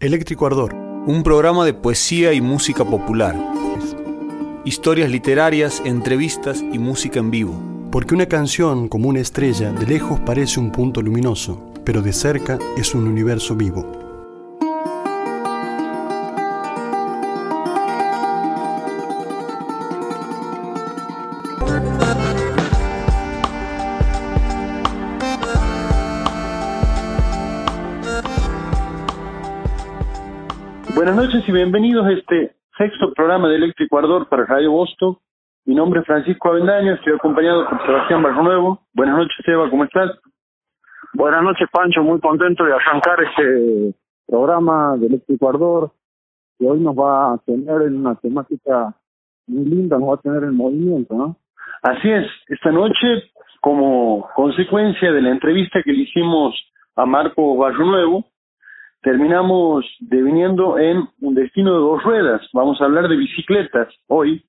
Eléctrico Ardor, un programa de poesía y música popular. Historias literarias, entrevistas y música en vivo. Porque una canción, como una estrella, de lejos parece un punto luminoso, pero de cerca es un universo vivo. Buenas noches y bienvenidos a este sexto programa de Eléctrico Ardor para Radio Boston. Mi nombre es Francisco Avendaño, estoy acompañado por Sebastián Barro Nuevo. Buenas noches, Seba, ¿cómo estás? Buenas noches, Pancho, muy contento de arrancar este programa de Eléctrico Ardor, que hoy nos va a tener en una temática muy linda, nos va a tener en movimiento, ¿no? Así es, esta noche, como consecuencia de la entrevista que le hicimos a Marco Barro Nuevo, terminamos deviniendo en un destino de dos ruedas. Vamos a hablar de bicicletas hoy.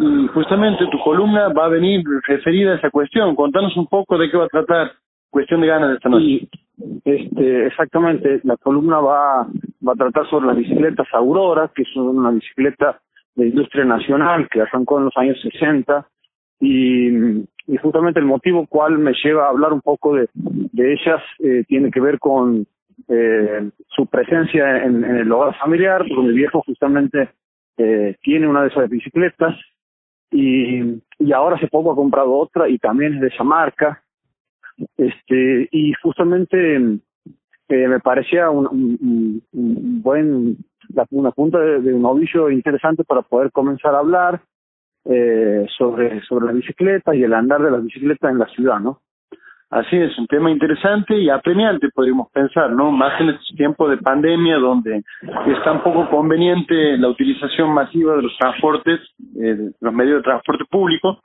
Y justamente tu columna va a venir referida a esa cuestión. Contanos un poco de qué va a tratar. Cuestión de ganas esta noche. este, exactamente, la columna va, va a tratar sobre las bicicletas Aurora, que son una bicicleta de industria nacional que arrancó en los años 60 y, y justamente el motivo cual me lleva a hablar un poco de, de ellas eh, tiene que ver con eh, su presencia en, el hogar familiar, porque mi viejo justamente eh, tiene una de esas bicicletas y, y ahora hace poco ha comprado otra y también es de esa marca. Este, y justamente eh, me parecía un, buen, una punta de, un novillo interesante para poder comenzar a hablar eh, sobre, sobre la bicicleta y el andar de las bicicletas en la ciudad, ¿no? Así es, un tema interesante y apremiante, podríamos pensar, ¿no? Más en este tiempo de pandemia, donde es tan poco conveniente la utilización masiva de los transportes, eh, los medios de transporte público.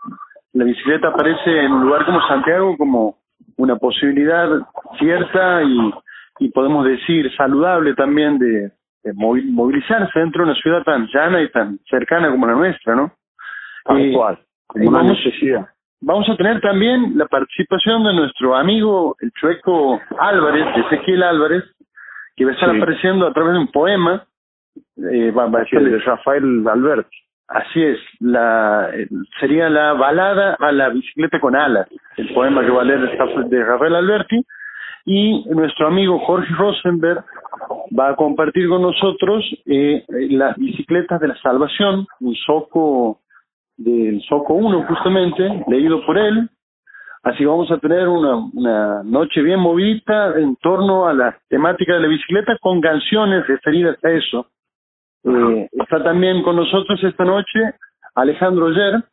La bicicleta aparece en un lugar como Santiago como una posibilidad cierta y, y podemos decir saludable también de, de movilizarse dentro de una ciudad tan llana y tan cercana como la nuestra, ¿no? Tal eh, cual, como una necesidad Vamos a tener también la participación de nuestro amigo el chueco Álvarez, Ezequiel Álvarez, que va a estar sí. apareciendo a través de un poema. Eh, va, va a ser de Rafael Alberti. Así es, la sería la balada a la bicicleta con alas, el poema que va a leer de Rafael Alberti. Y nuestro amigo Jorge Rosenberg va a compartir con nosotros eh, las bicicletas de la salvación, un soco del Soco 1 justamente, leído por él. Así vamos a tener una, una noche bien movidita en torno a la temática de la bicicleta con canciones referidas a eso. Eh, está también con nosotros esta noche Alejandro Oyer.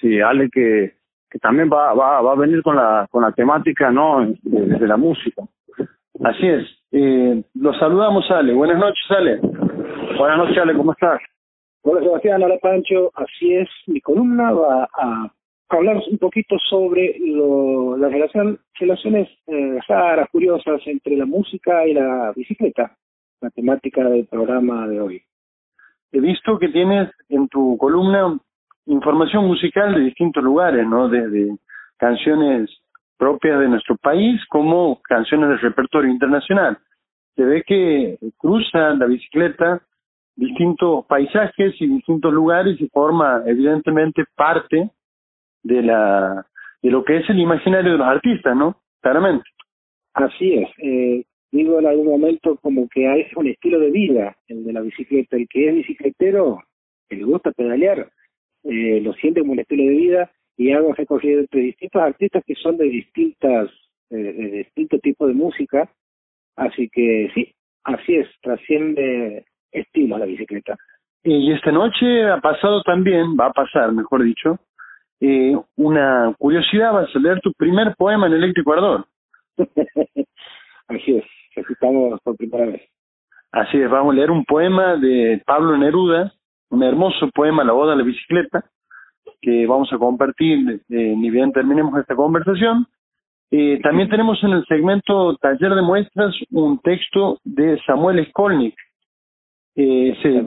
Sí, Ale que, que también va, va, va a venir con la, con la temática ¿no? de, de la música. Así es. Eh, los saludamos, Ale. Buenas noches, Ale. Buenas noches, Ale. ¿Cómo estás? Hola Sebastián, hola Pancho, así es, mi columna va a hablar un poquito sobre las relaciones eh, curiosas entre la música y la bicicleta, la temática del programa de hoy. He visto que tienes en tu columna información musical de distintos lugares, ¿no? Desde canciones propias de nuestro país como canciones de repertorio internacional. Se ve que cruza la bicicleta distintos paisajes y distintos lugares y forma evidentemente parte de la de lo que es el imaginario de los artistas, ¿no? Claramente. Así es. Eh, digo en algún momento como que hay un estilo de vida el de la bicicleta. El que es bicicletero, que le gusta pedalear, eh, lo siente como un estilo de vida y hago recorrido entre distintos artistas que son de distintas eh, de distintos tipos de música. Así que sí, así es, trasciende estilo a la bicicleta. Y esta noche ha pasado también, va a pasar, mejor dicho, eh, una curiosidad, vas a leer tu primer poema en Eléctrico Ardor. Así es, recitamos por primera vez. Así es, vamos a leer un poema de Pablo Neruda, un hermoso poema, La boda de la bicicleta, que vamos a compartir eh, ni bien terminemos esta conversación. Eh, también tenemos en el segmento Taller de Muestras un texto de Samuel Skolnick, eh, sí,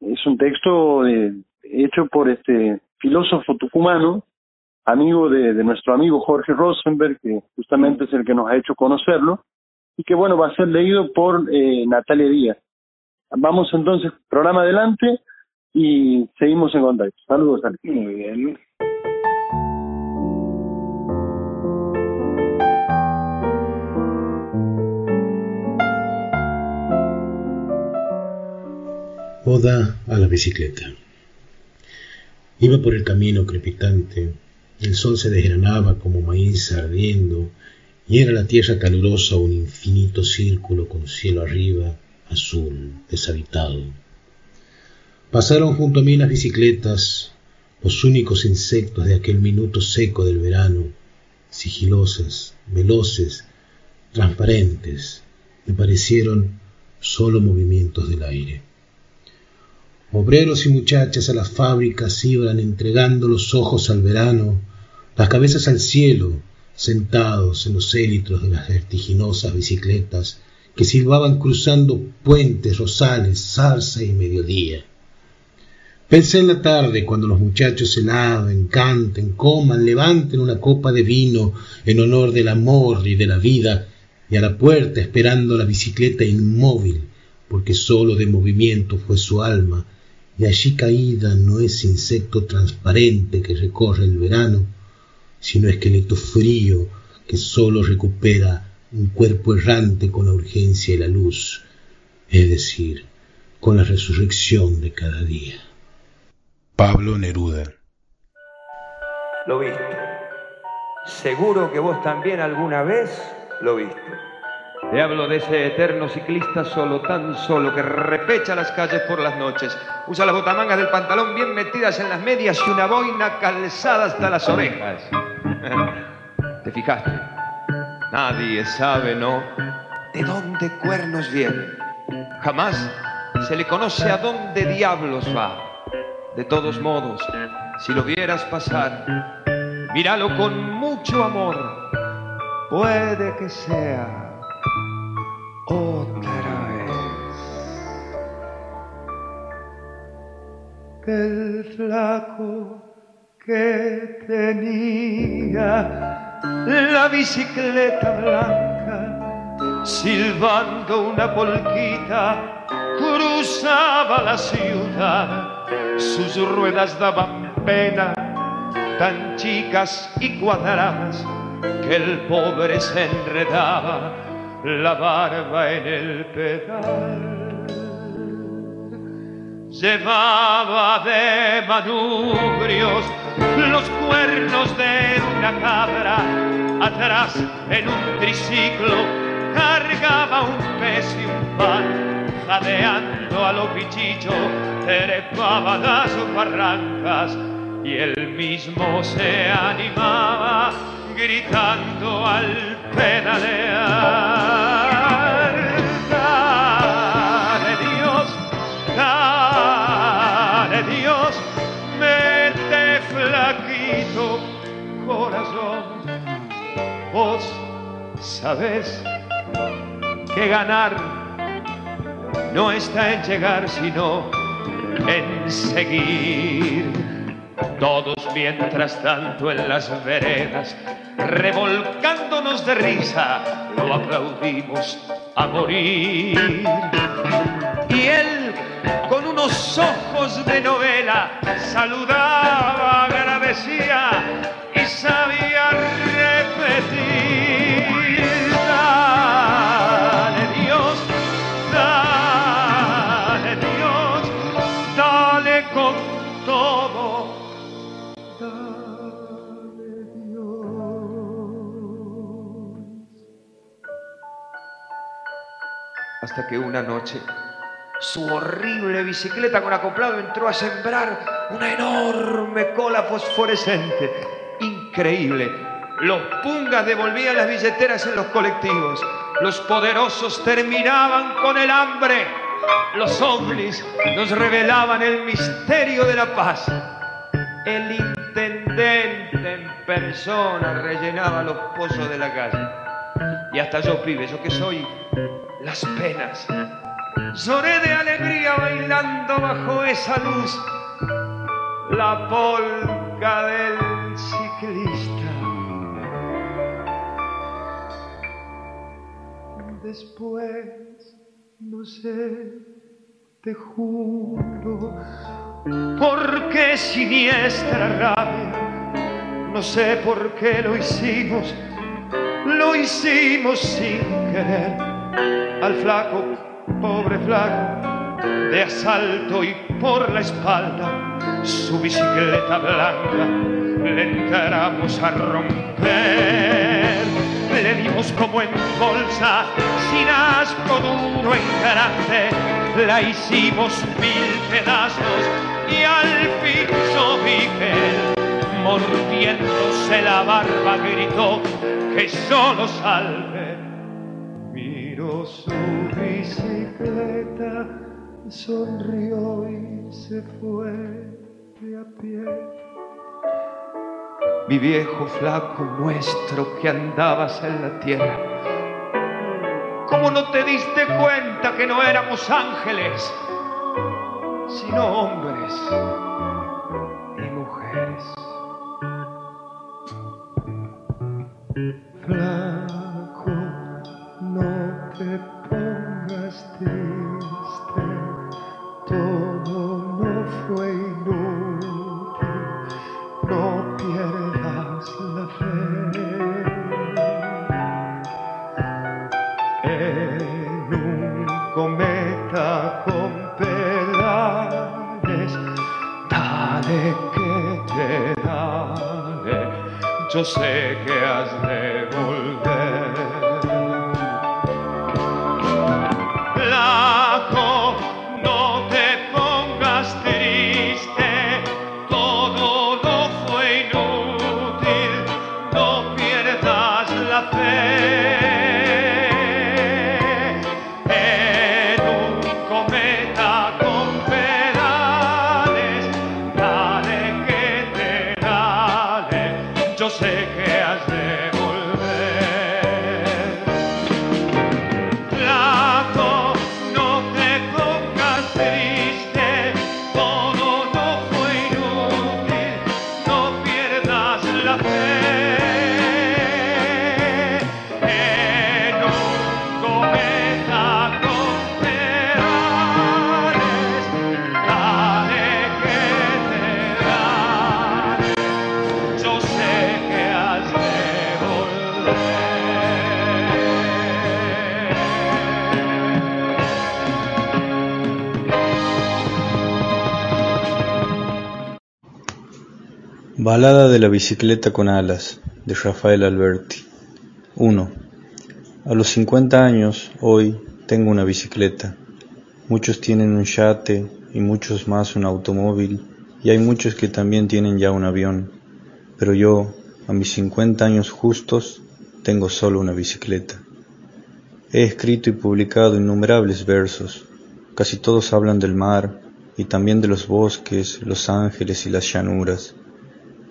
es un texto de, hecho por este filósofo tucumano, amigo de, de nuestro amigo Jorge Rosenberg, que justamente es el que nos ha hecho conocerlo, y que bueno, va a ser leído por eh, Natalia Díaz. Vamos entonces, programa adelante y seguimos en contacto. Saludos, Ale. Muy bien. A la bicicleta. Iba por el camino crepitante, el sol se desgranaba como maíz ardiendo, y era la tierra calurosa un infinito círculo con cielo arriba, azul, deshabitado. Pasaron junto a mí las bicicletas, los únicos insectos de aquel minuto seco del verano, sigilosas, veloces, transparentes, me parecieron solo movimientos del aire. Obreros y muchachas a las fábricas iban entregando los ojos al verano, las cabezas al cielo, sentados en los élitros de las vertiginosas bicicletas que silbaban cruzando puentes, rosales, zarza y mediodía. Pensé en la tarde cuando los muchachos se laven, canten, coman, levanten una copa de vino en honor del amor y de la vida, y a la puerta esperando la bicicleta inmóvil, porque sólo de movimiento fue su alma, y allí caída no es insecto transparente que recorre el verano, sino esqueleto frío que sólo recupera un cuerpo errante con la urgencia y la luz, es decir, con la resurrección de cada día. Pablo Neruda Lo viste. Seguro que vos también alguna vez lo viste. Te hablo de ese eterno ciclista solo, tan solo, que repecha las calles por las noches. Usa las botamangas del pantalón bien metidas en las medias y una boina calzada hasta las orejas. ¿Te fijaste? Nadie sabe, ¿no? ¿De dónde cuernos viene? Jamás se le conoce a dónde diablos va. De todos modos, si lo vieras pasar, míralo con mucho amor. Puede que sea otra vez. El flaco que tenía la bicicleta blanca, silbando una polquita, cruzaba la ciudad. Sus ruedas daban pena, tan chicas y cuadradas, que el pobre se enredaba la barba en el pedal. Llevaba de manubrios los cuernos de una cabra, atrás en un triciclo cargaba un pez y un pan, jadeando a los bichichos, trepaba las barrancas y él mismo se animaba gritando al pedalear. Dale Dios, dale Dios, mete flaquito corazón. Vos sabés que ganar no está en llegar, sino en seguir. Todos mientras tanto en las veredas, revolcándonos de risa, lo aplaudimos a morir. Y él, con unos ojos de novela, saludaba, agradecía y sabía Hasta que una noche su horrible bicicleta con acoplado entró a sembrar una enorme cola fosforescente. Increíble. Los pungas devolvían las billeteras en los colectivos. Los poderosos terminaban con el hambre. Los ovnis nos revelaban el misterio de la paz. El intendente en persona rellenaba los pozos de la calle. Y hasta yo, pibe, yo que soy las penas. Lloré de alegría bailando bajo esa luz la polca del ciclista. después, no sé, te juro, porque siniestra rabia, no sé por qué lo hicimos, lo hicimos sin querer, al flaco, pobre flaco, de asalto y por la espalda, su bicicleta blanca, le encaramos a romper. Le dimos como en bolsa, sin asco duro encarante, la hicimos mil pedazos y al fin Miguel, mordiéndose la barba, gritó que solo salve. Miró su bicicleta, sonrió y se fue de a pie mi viejo flaco nuestro que andabas en la tierra. ¿Cómo no te diste cuenta que no éramos ángeles, sino hombres Flaco, no te pongas triste, todo no fue inútil, no pierdas la fe. En un cometa con pedales, dale que te dale, yo sé que has de Balada de la bicicleta con alas de Rafael Alberti 1. A los 50 años, hoy, tengo una bicicleta. Muchos tienen un yate y muchos más un automóvil y hay muchos que también tienen ya un avión. Pero yo, a mis 50 años justos, tengo solo una bicicleta. He escrito y publicado innumerables versos. Casi todos hablan del mar y también de los bosques, los ángeles y las llanuras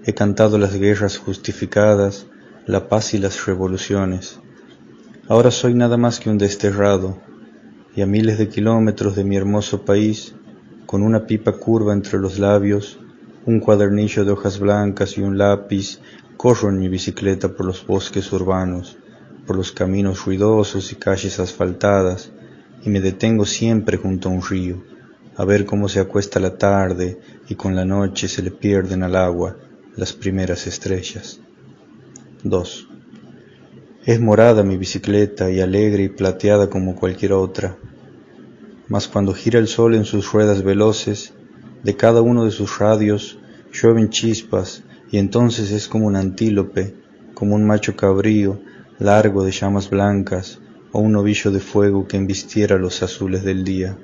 He cantado las guerras justificadas, la paz y las revoluciones. Ahora soy nada más que un desterrado, y a miles de kilómetros de mi hermoso país, con una pipa curva entre los labios, un cuadernillo de hojas blancas y un lápiz, corro en mi bicicleta por los bosques urbanos, por los caminos ruidosos y calles asfaltadas, y me detengo siempre junto a un río, a ver cómo se acuesta la tarde y con la noche se le pierden al agua las primeras estrellas. 2. Es morada mi bicicleta y alegre y plateada como cualquier otra, mas cuando gira el sol en sus ruedas veloces, de cada uno de sus radios llueven chispas y entonces es como un antílope, como un macho cabrío largo de llamas blancas o un ovillo de fuego que embistiera los azules del día.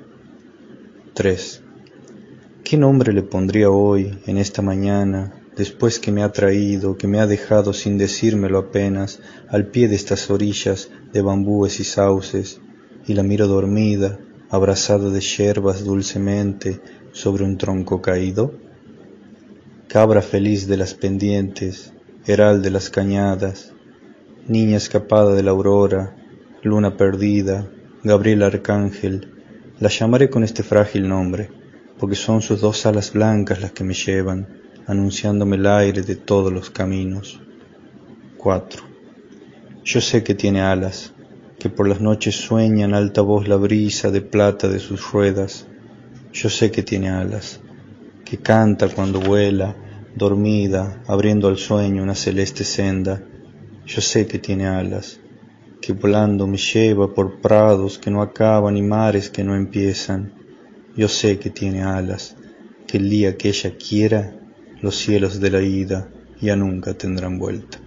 3. ¿Qué nombre le pondría hoy, en esta mañana, después que me ha traído, que me ha dejado sin decírmelo apenas, al pie de estas orillas de bambúes y sauces, y la miro dormida, abrazada de yerbas dulcemente sobre un tronco caído? Cabra feliz de las pendientes, heral de las cañadas, niña escapada de la aurora, luna perdida, Gabriel Arcángel, la llamaré con este frágil nombre, porque son sus dos alas blancas las que me llevan, anunciándome el aire de todos los caminos. 4. Yo sé que tiene alas, que por las noches sueña en alta voz la brisa de plata de sus ruedas. Yo sé que tiene alas, que canta cuando vuela, dormida, abriendo al sueño una celeste senda. Yo sé que tiene alas, que volando me lleva por prados que no acaban y mares que no empiezan. Yo sé que tiene alas, que el día que ella quiera, los cielos de la ida ya nunca tendrán vuelta.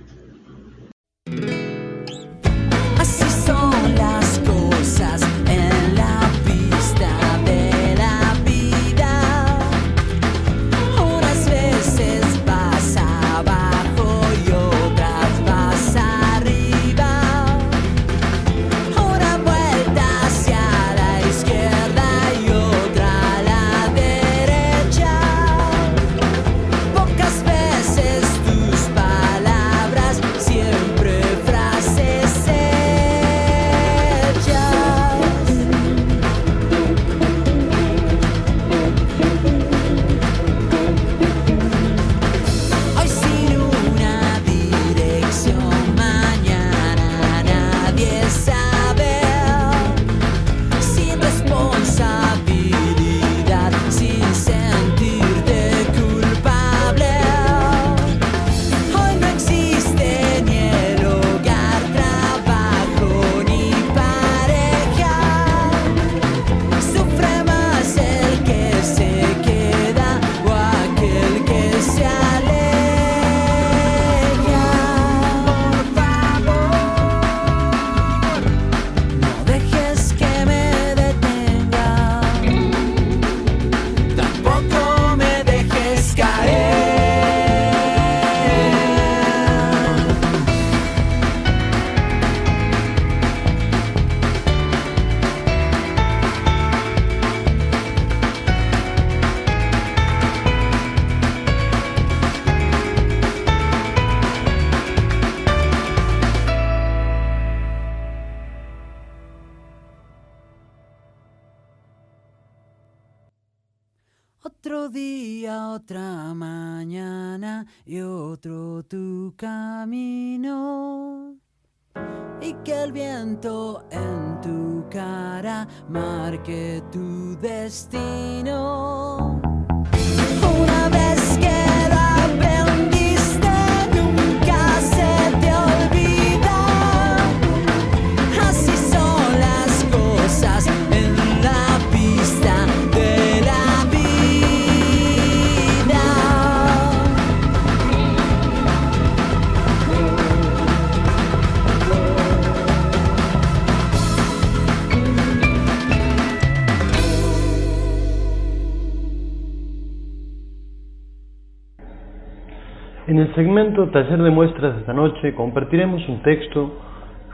Segmento Taller de Muestras de esta noche compartiremos un texto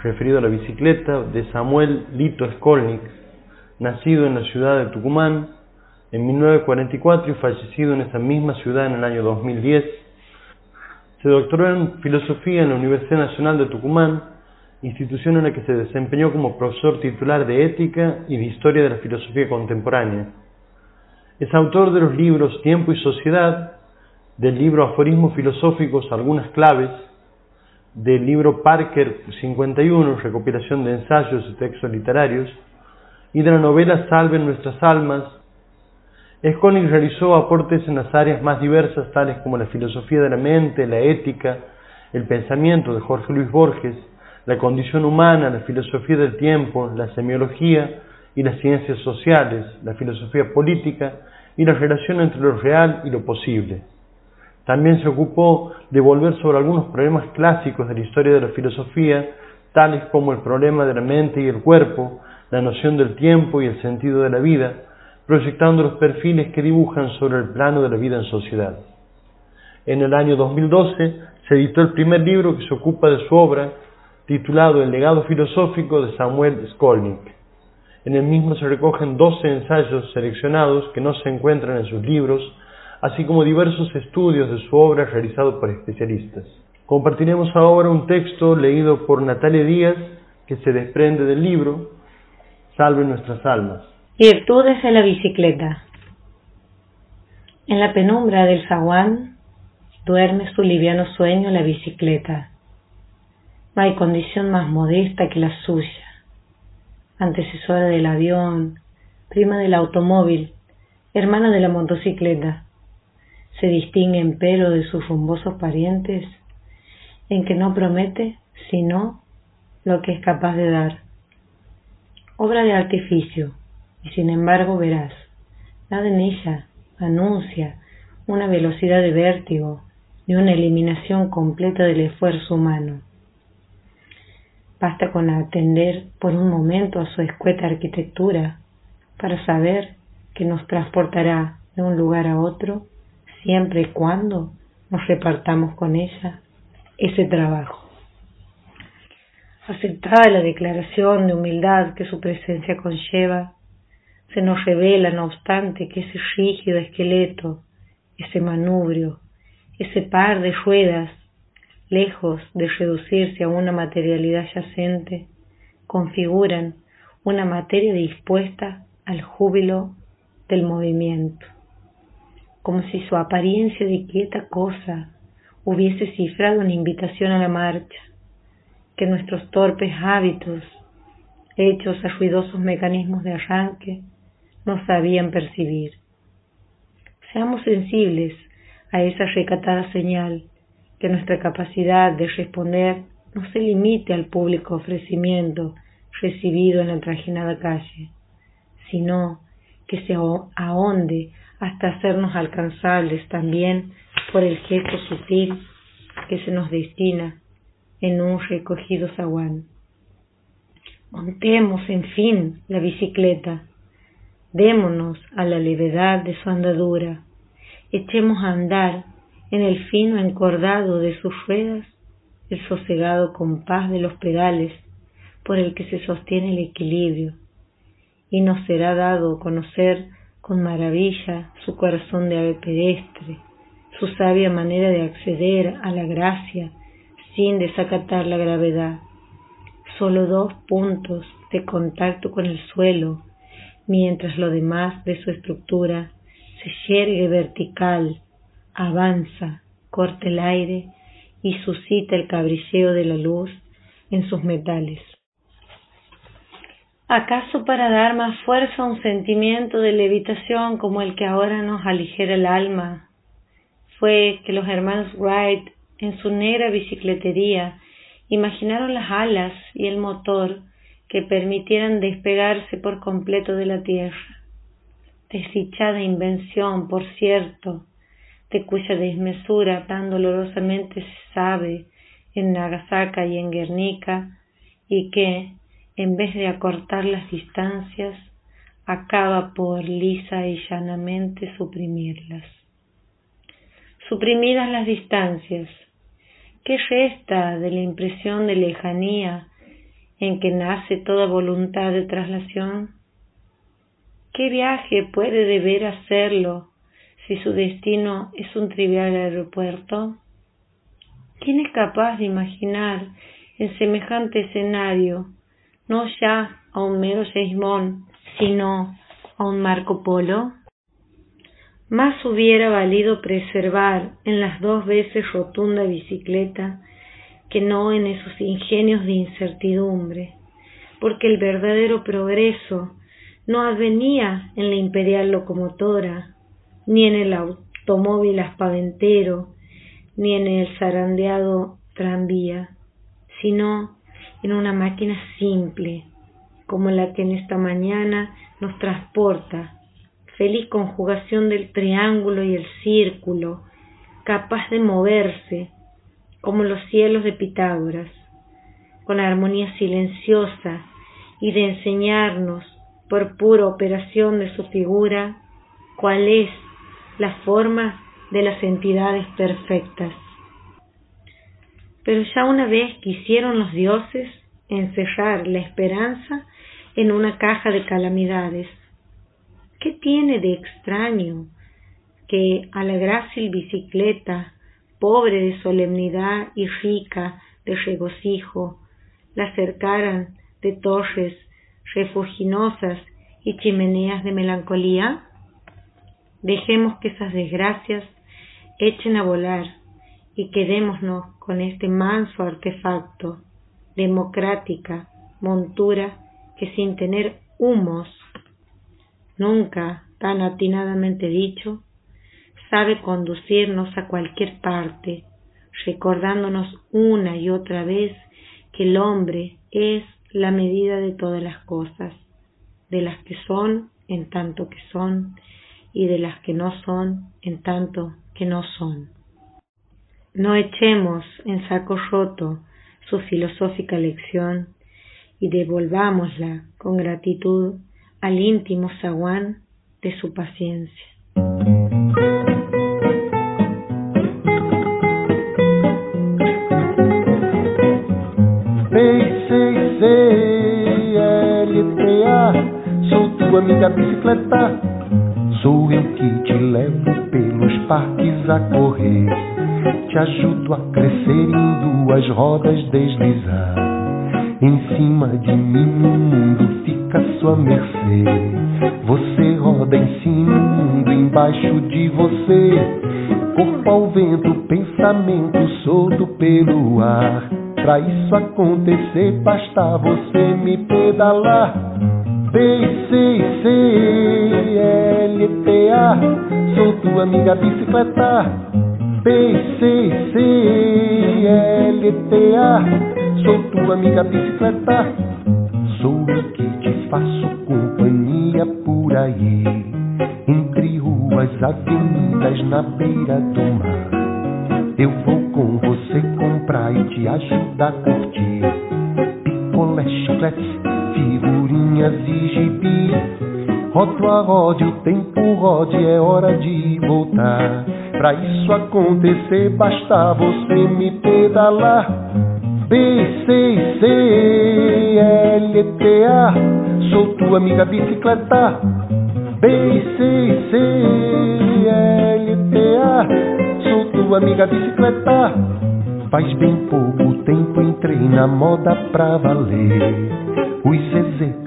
referido a la bicicleta de Samuel Lito Skolnik, nacido en la ciudad de Tucumán en 1944 y fallecido en esa misma ciudad en el año 2010. Se doctoró en Filosofía en la Universidad Nacional de Tucumán, institución en la que se desempeñó como profesor titular de Ética y de Historia de la Filosofía Contemporánea. Es autor de los libros Tiempo y Sociedad, del libro Aforismos Filosóficos, algunas claves, del libro Parker 51, recopilación de ensayos y textos literarios, y de la novela Salven nuestras almas. Skolnik realizó aportes en las áreas más diversas, tales como la filosofía de la mente, la ética, el pensamiento de Jorge Luis Borges, la condición humana, la filosofía del tiempo, la semiología y las ciencias sociales, la filosofía política y la relación entre lo real y lo posible. También se ocupó de volver sobre algunos problemas clásicos de la historia de la filosofía, tales como el problema de la mente y el cuerpo, la noción del tiempo y el sentido de la vida, proyectando los perfiles que dibujan sobre el plano de la vida en sociedad. En el año 2012 se editó el primer libro que se ocupa de su obra, titulado El legado filosófico de Samuel Skolnik. En el mismo se recogen 12 ensayos seleccionados que no se encuentran en sus libros, así como diversos estudios de su obra realizados por especialistas. Compartiremos ahora un texto leído por Natalia Díaz que se desprende del libro Salve nuestras almas. Virtudes de la bicicleta. En la penumbra del zaguán duerme su liviano sueño la bicicleta. No hay condición más modesta que la suya, antecesora del avión, prima del automóvil, hermana de la motocicleta. Se distingue empero de sus rumbosos parientes en que no promete sino lo que es capaz de dar. Obra de artificio, y sin embargo verás, nada en ella anuncia una velocidad de vértigo ni una eliminación completa del esfuerzo humano. Basta con atender por un momento a su escueta arquitectura para saber que nos transportará de un lugar a otro siempre y cuando nos repartamos con ella ese trabajo. Aceptada la declaración de humildad que su presencia conlleva, se nos revela, no obstante, que ese rígido esqueleto, ese manubrio, ese par de ruedas, lejos de reducirse a una materialidad yacente, configuran una materia dispuesta al júbilo del movimiento, como si su apariencia de quieta cosa hubiese cifrado una invitación a la marcha, que nuestros torpes hábitos, hechos a ruidosos mecanismos de arranque, no sabían percibir. Seamos sensibles a esa recatada señal, que nuestra capacidad de responder no se limite al público ofrecimiento recibido en la trajinada calle, sino que se ahonde hasta hacernos alcanzables también por el gesto sutil que se nos destina en un recogido zaguán. Montemos, en fin, la bicicleta, démonos a la levedad de su andadura, echemos a andar en el fino encordado de sus ruedas el sosegado compás de los pedales por el que se sostiene el equilibrio, y nos será dado conocer con maravilla su corazón de ave pedestre, su sabia manera de acceder a la gracia sin desacatar la gravedad. Solo dos puntos de contacto con el suelo, mientras lo demás de su estructura se yergue vertical, avanza, corta el aire y suscita el cabrilleo de la luz en sus metales. ¿Acaso para dar más fuerza a un sentimiento de levitación como el que ahora nos aligera el alma? Fue que los hermanos Wright, en su negra bicicletería, imaginaron las alas y el motor que permitieran despegarse por completo de la tierra. Desdichada invención, por cierto, de cuya desmesura tan dolorosamente se sabe en Nagasaki y en Guernica, y que, en vez de acortar las distancias, acaba por lisa y llanamente suprimirlas. Suprimidas las distancias, ¿qué resta de la impresión de lejanía en que nace toda voluntad de traslación? ¿Qué viaje puede deber hacerlo si su destino es un trivial aeropuerto? ¿Quién es capaz de imaginar en semejante escenario no ya a un mero Seismón, sino a un Marco Polo? Más hubiera valido preservar en las dos veces rotunda bicicleta que no en esos ingenios de incertidumbre, porque el verdadero progreso no avenía en la imperial locomotora, ni en el automóvil aspaventero, ni en el zarandeado tranvía, sino en una máquina simple, como la que en esta mañana nos transporta, feliz conjugación del triángulo y el círculo, capaz de moverse, como los cielos de Pitágoras, con armonía silenciosa y de enseñarnos, por pura operación de su figura, cuál es la forma de las entidades perfectas. Pero ya una vez quisieron los dioses encerrar la esperanza en una caja de calamidades. ¿Qué tiene de extraño que a la grácil bicicleta pobre de solemnidad y rica de regocijo, la cercaran de torres refuginosas y chimeneas de melancolía? Dejemos que esas desgracias echen a volar y quedémonos con este manso artefacto, democrática montura que sin tener humos, nunca tan atinadamente dicho, sabe conducirnos a cualquier parte, recordándonos una y otra vez que el hombre es la medida de todas las cosas, de las que son en tanto que son y de las que no son en tanto que no son. No echemos en saco roto su filosófica lección y devolvámosla con gratitud al íntimo zaguán de su paciencia. sou tua amiga bicicleta. Sou eu que te levo pelos parques a correr. Te ajudo a crescer indo as rodas deslizar. Em cima de mim o mundo fica à sua mercê. Você roda em cima o mundo embaixo de você. Corpo ao vento, pensamento solto pelo ar. Pra isso acontecer, basta você me pedalar. B-C-C-L-T-A Sou tua amiga bicicleta B-C-C-L-T-A Sou tua amiga bicicleta. Sou eu que te faço companhia por aí. Entre ruas, avenidas, na beira do mar. Eu vou com você comprar e te ajudar a curtir. Picolé, chiclete figurinhas e gibi. Rodo a rode, o tempo rode, é hora de voltar. Pra isso acontecer, basta você me pedalar. B, C, C, L, T, A, sou tua amiga bicicleta. B, C, C, L, T, A, sou tua amiga bicicleta. Faz bem pouco tempo entrei na moda pra valer. Os me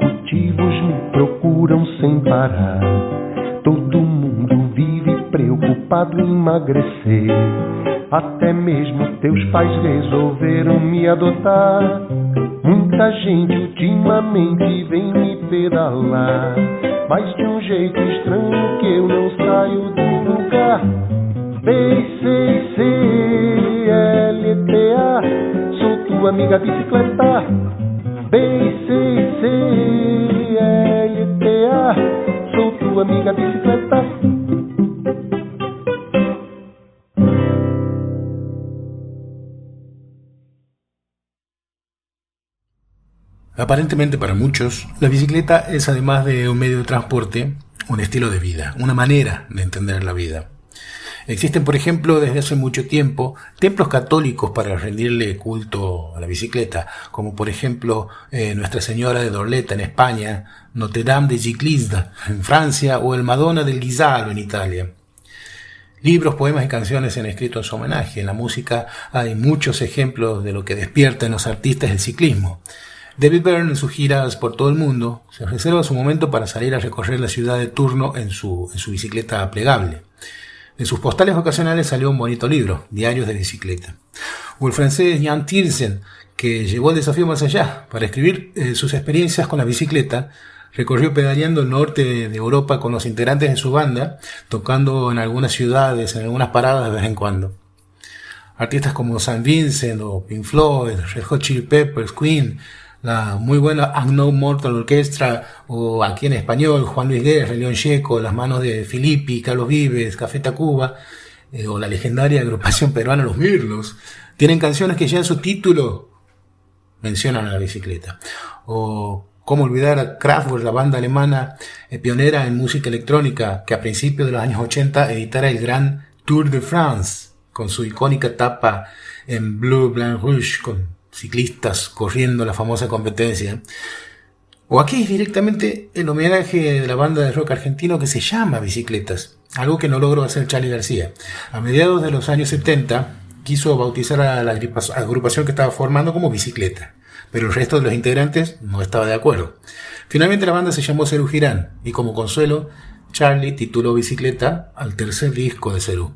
procuram sem parar. Todo mundo vive preocupado em emagrecer. Até mesmo teus pais resolveram me adotar. Muita gente ultimamente vem me pedalar. Mas de um jeito estranho que eu não saio do lugar. B, C, C, L, T, A. Sou tua amiga bicicleta. B, C, C, L. Amiga bicicleta. Aparentemente para muchos, la bicicleta es además de un medio de transporte, un estilo de vida, una manera de entender la vida. Existen, por ejemplo, desde hace mucho tiempo, templos católicos para rendirle culto a la bicicleta, como por ejemplo eh, Nuestra Señora de Dorleta en España, Notre Dame de Giclisda en Francia o el Madonna del Ghisalo en Italia. Libros, poemas y canciones se han escrito en su homenaje. En la música hay muchos ejemplos de lo que despierta en los artistas el ciclismo. David Byrne en sus giras por todo el mundo se reserva su momento para salir a recorrer la ciudad de turno en su, en su bicicleta plegable. De sus postales ocasionales salió un bonito libro, Diarios de Bicicleta. O el francés Jan Tiersen, que llevó el desafío más allá. Para escribir eh, sus experiencias con la bicicleta, recorrió pedaleando el norte de Europa con los integrantes de su banda, tocando en algunas ciudades, en algunas paradas de vez en cuando. Artistas como San Vincent o Pink Floyd, Red Hot Chili Peppers, Queen, la muy buena Unknown Mortal Orchestra, o aquí en español, Juan Luis Guerra, León Checo, Las Manos de Filippi, Carlos Vives, Café Tacuba, eh, o la legendaria agrupación peruana Los Mirlos, tienen canciones que ya en su título mencionan a la bicicleta. O cómo olvidar a Kraftwerk, la banda alemana eh, pionera en música electrónica, que a principios de los años 80 editara el gran Tour de France, con su icónica tapa en Blue Blanc Rouge, con ciclistas corriendo la famosa competencia. O aquí es directamente el homenaje de la banda de rock argentino que se llama Bicicletas, algo que no logró hacer Charlie García. A mediados de los años 70 quiso bautizar a la agrupación que estaba formando como Bicicleta, pero el resto de los integrantes no estaba de acuerdo. Finalmente la banda se llamó Cerú Girán y como consuelo Charlie tituló Bicicleta al tercer disco de Cerú.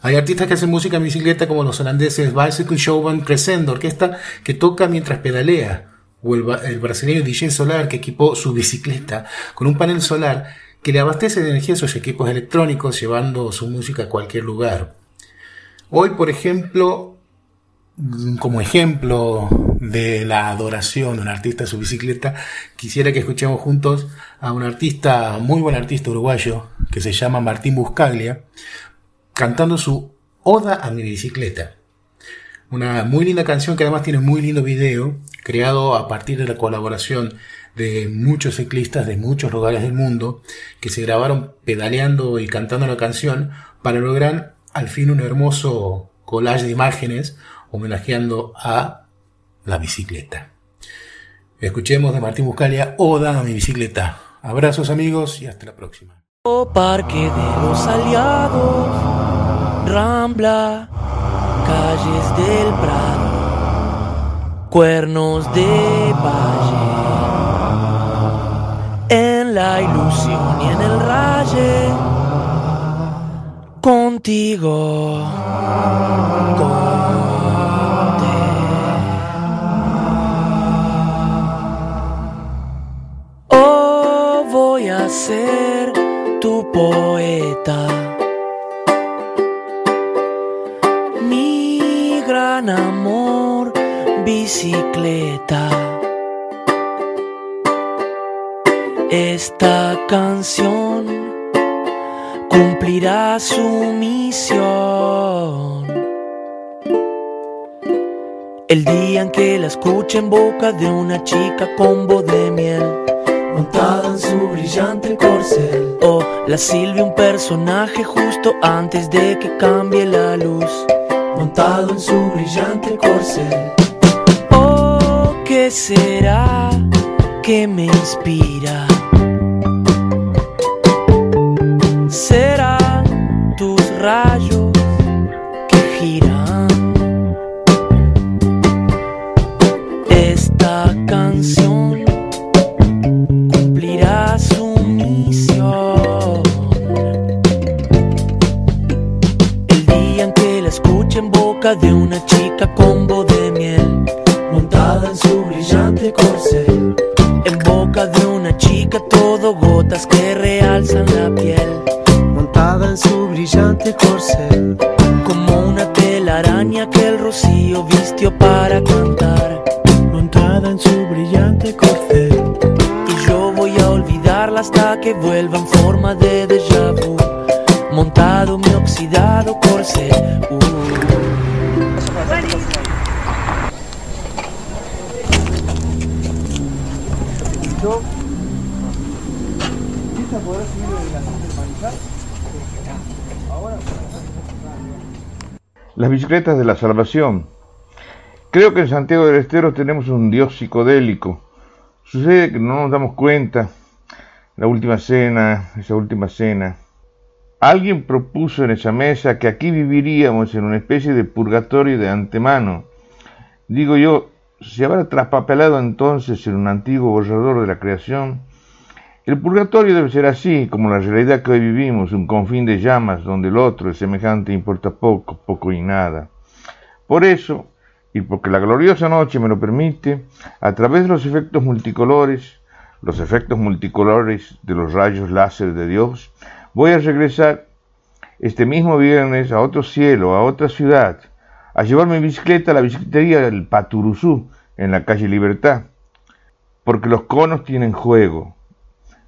Hay artistas que hacen música en bicicleta como los holandeses Bicycle Showband Crescendo Orquesta que toca mientras pedalea o el, brasileño DJ Solar que equipó su bicicleta con un panel solar que le abastece de energía a sus equipos electrónicos llevando su música a cualquier lugar. Hoy, por ejemplo, como ejemplo de la adoración de un artista a su bicicleta, quisiera que escuchemos juntos a un artista, muy buen artista uruguayo, que se llama Martín Buscaglia, cantando su Oda a mi bicicleta. Una muy linda canción que además tiene muy lindo video, creado a partir de la colaboración de muchos ciclistas de muchos lugares del mundo, que se grabaron pedaleando y cantando la canción para lograr al fin un hermoso collage de imágenes homenajeando a la bicicleta. Escuchemos de Martín Buscalia Oda a mi bicicleta. Abrazos amigos y hasta la próxima. Rambla, calles del Prado, cuernos de valle, en la ilusión y en el raye, contigo. ser tu poeta. Bicicleta. Esta canción cumplirá su misión. El día en que la escuche en boca de una chica con voz de miel montada en su brillante corcel. O la Silvia, un personaje justo antes de que cambie la luz, montado en su brillante corcel. ¿Qué será que me inspira? Bicicletas de la salvación. Creo que en Santiago del Estero tenemos un dios psicodélico. Sucede que no nos damos cuenta. La última cena, esa última cena. Alguien propuso en esa mesa que aquí viviríamos en una especie de purgatorio de antemano. Digo yo, ¿se habrá traspapelado entonces en un antiguo borrador de la creación? El purgatorio debe ser así, como la realidad que hoy vivimos, un confín de llamas donde el otro, el semejante, importa poco, poco y nada. Por eso, y porque la gloriosa noche me lo permite, a través de los efectos multicolores, los efectos multicolores de los rayos láser de Dios, voy a regresar este mismo viernes a otro cielo, a otra ciudad, a llevar mi bicicleta a la bicicletería del Paturuzú, en la calle Libertad, porque los conos tienen juego,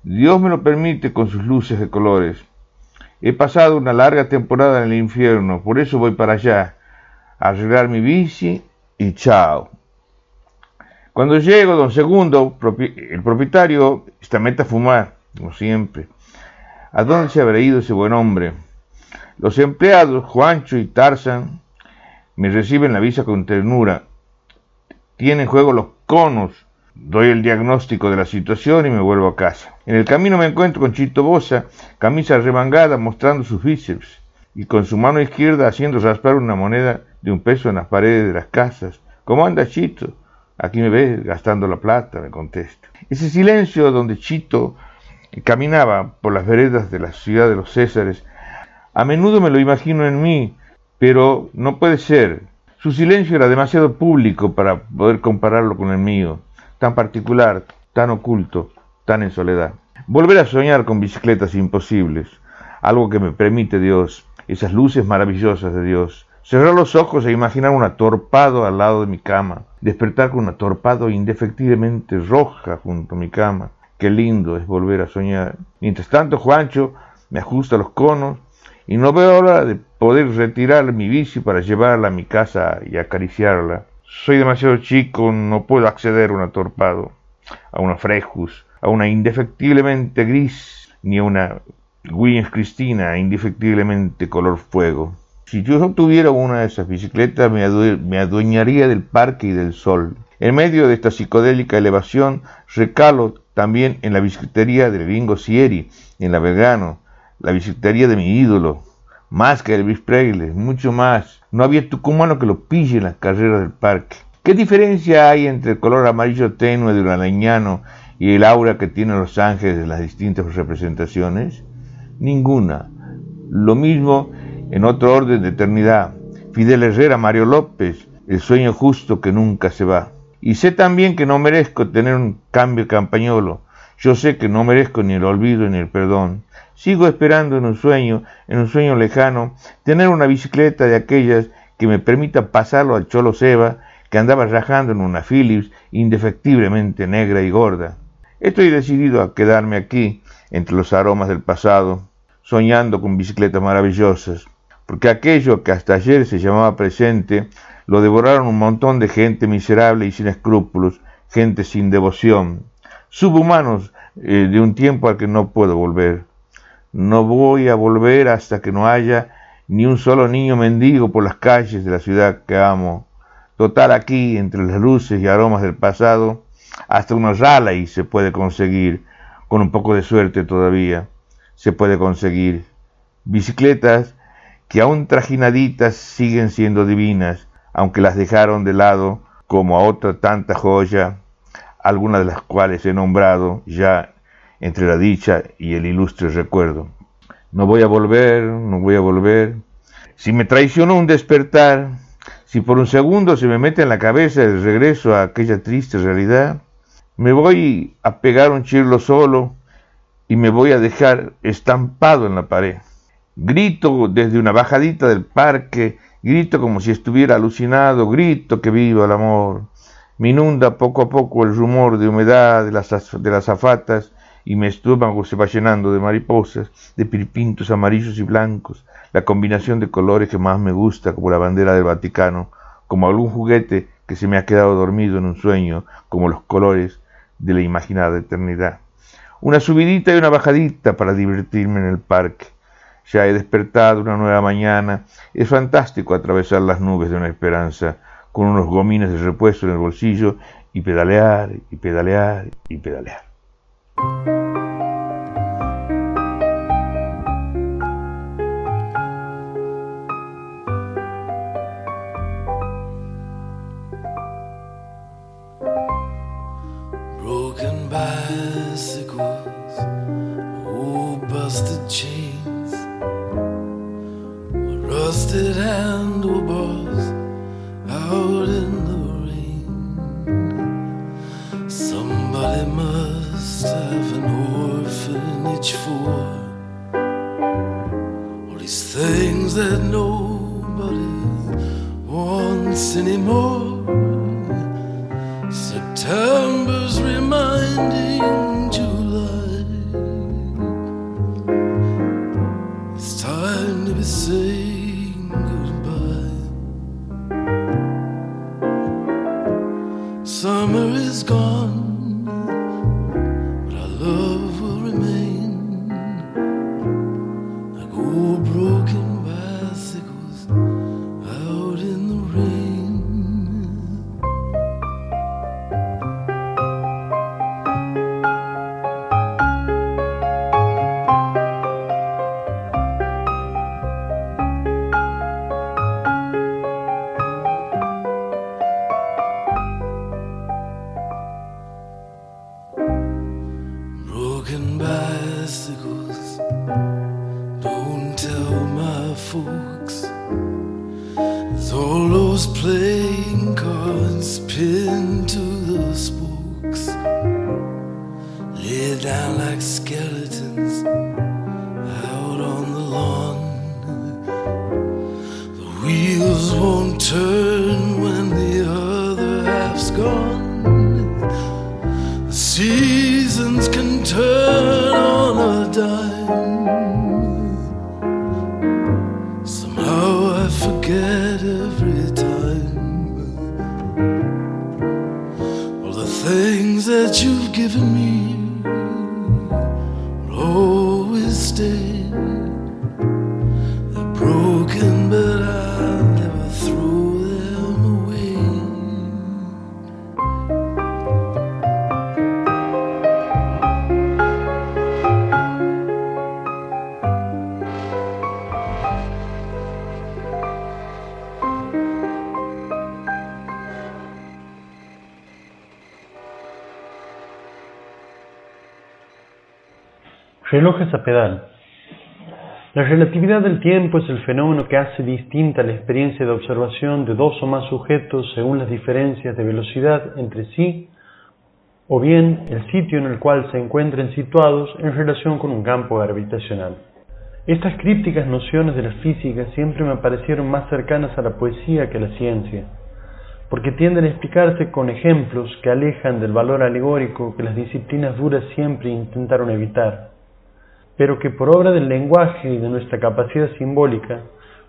Dios me lo permite con sus luces de colores. He pasado una larga temporada en el infierno, por eso voy para allá, a arreglar mi bici y chao. Cuando llego, don Segundo, el propietario, está meta a fumar, como siempre. ¿A dónde se habrá ido ese buen hombre? Los empleados, Juancho y Tarzan, me reciben la visa con ternura. Tienen juego los conos Doy el diagnóstico de la situación y me vuelvo a casa. En el camino me encuentro con Chito Bosa, camisa remangada mostrando sus bíceps y con su mano izquierda haciendo raspar una moneda de un peso en las paredes de las casas. ¿Cómo anda Chito? Aquí me ves gastando la plata, me contesta. Ese silencio donde Chito caminaba por las veredas de la ciudad de los Césares, a menudo me lo imagino en mí, pero no puede ser. Su silencio era demasiado público para poder compararlo con el mío tan particular, tan oculto, tan en soledad. Volver a soñar con bicicletas imposibles, algo que me permite Dios, esas luces maravillosas de Dios. Cerrar los ojos e imaginar un atorpado al lado de mi cama, despertar con un atorpado indefectiblemente roja junto a mi cama. Qué lindo es volver a soñar. Mientras tanto, Juancho me ajusta los conos y no veo hora de poder retirar mi bici para llevarla a mi casa y acariciarla. Soy demasiado chico, no puedo acceder a un atorpado, a una Frejus, a una indefectiblemente gris, ni a una Williams Cristina indefectiblemente color fuego. Si yo tuviera una de esas bicicletas me, adueñaría del parque y del sol. En medio de esta psicodélica elevación recalo también en la bicicletería de Bingo Sieri, en la Vegano, la bicicletería de mi ídolo, más que Elvis Presley, mucho más. No había tucumano que lo pille en las carreras del parque. ¿Qué diferencia hay entre el color amarillo tenue de un leñano y el aura que tienen los ángeles de las distintas representaciones? Ninguna. Lo mismo en otro orden de eternidad. Fidel Herrera, Mario López, el sueño justo que nunca se va. Y sé también que no merezco tener un cambio campañolo. Yo sé que no merezco ni el olvido ni el perdón. Sigo esperando en un sueño, en un sueño lejano, tener una bicicleta de aquellas que me permita pasarlo al Cholo Seba, que andaba rajando en una Philips indefectiblemente negra y gorda. Estoy decidido a quedarme aquí, entre los aromas del pasado, soñando con bicicletas maravillosas, porque aquello que hasta ayer se llamaba presente, lo devoraron un montón de gente miserable y sin escrúpulos, gente sin devoción, subhumanos eh, de un tiempo al que no puedo volver. No voy a volver hasta que no haya ni un solo niño mendigo por las calles de la ciudad que amo. Total aquí, entre las luces y aromas del pasado, hasta una y se puede conseguir, con un poco de suerte todavía, se puede conseguir. Bicicletas que aún trajinaditas siguen siendo divinas, aunque las dejaron de lado como a otra tanta joya, algunas de las cuales he nombrado ya entre la dicha y el ilustre recuerdo. No voy a volver, no voy a volver. Si me traicionó un despertar, si por un segundo se me mete en la cabeza el regreso a aquella triste realidad, me voy a pegar un chirlo solo y me voy a dejar estampado en la pared. Grito desde una bajadita del parque, grito como si estuviera alucinado, grito que viva el amor. Me inunda poco a poco el rumor de humedad de las, de las afatas y mi estómago se va llenando de mariposas, de piripintos amarillos y blancos, la combinación de colores que más me gusta, como la bandera del Vaticano, como algún juguete que se me ha quedado dormido en un sueño, como los colores de la imaginada eternidad. Una subidita y una bajadita para divertirme en el parque. Ya he despertado una nueva mañana. Es fantástico atravesar las nubes de una esperanza con unos gomines de repuesto en el bolsillo y pedalear y pedalear y pedalear. Thank you. Relojes a pedal. La relatividad del tiempo es el fenómeno que hace distinta la experiencia de observación de dos o más sujetos según las diferencias de velocidad entre sí o bien el sitio en el cual se encuentren situados en relación con un campo gravitacional. Estas crípticas nociones de la física siempre me parecieron más cercanas a la poesía que a la ciencia, porque tienden a explicarse con ejemplos que alejan del valor alegórico que las disciplinas duras siempre intentaron evitar pero que por obra del lenguaje y de nuestra capacidad simbólica,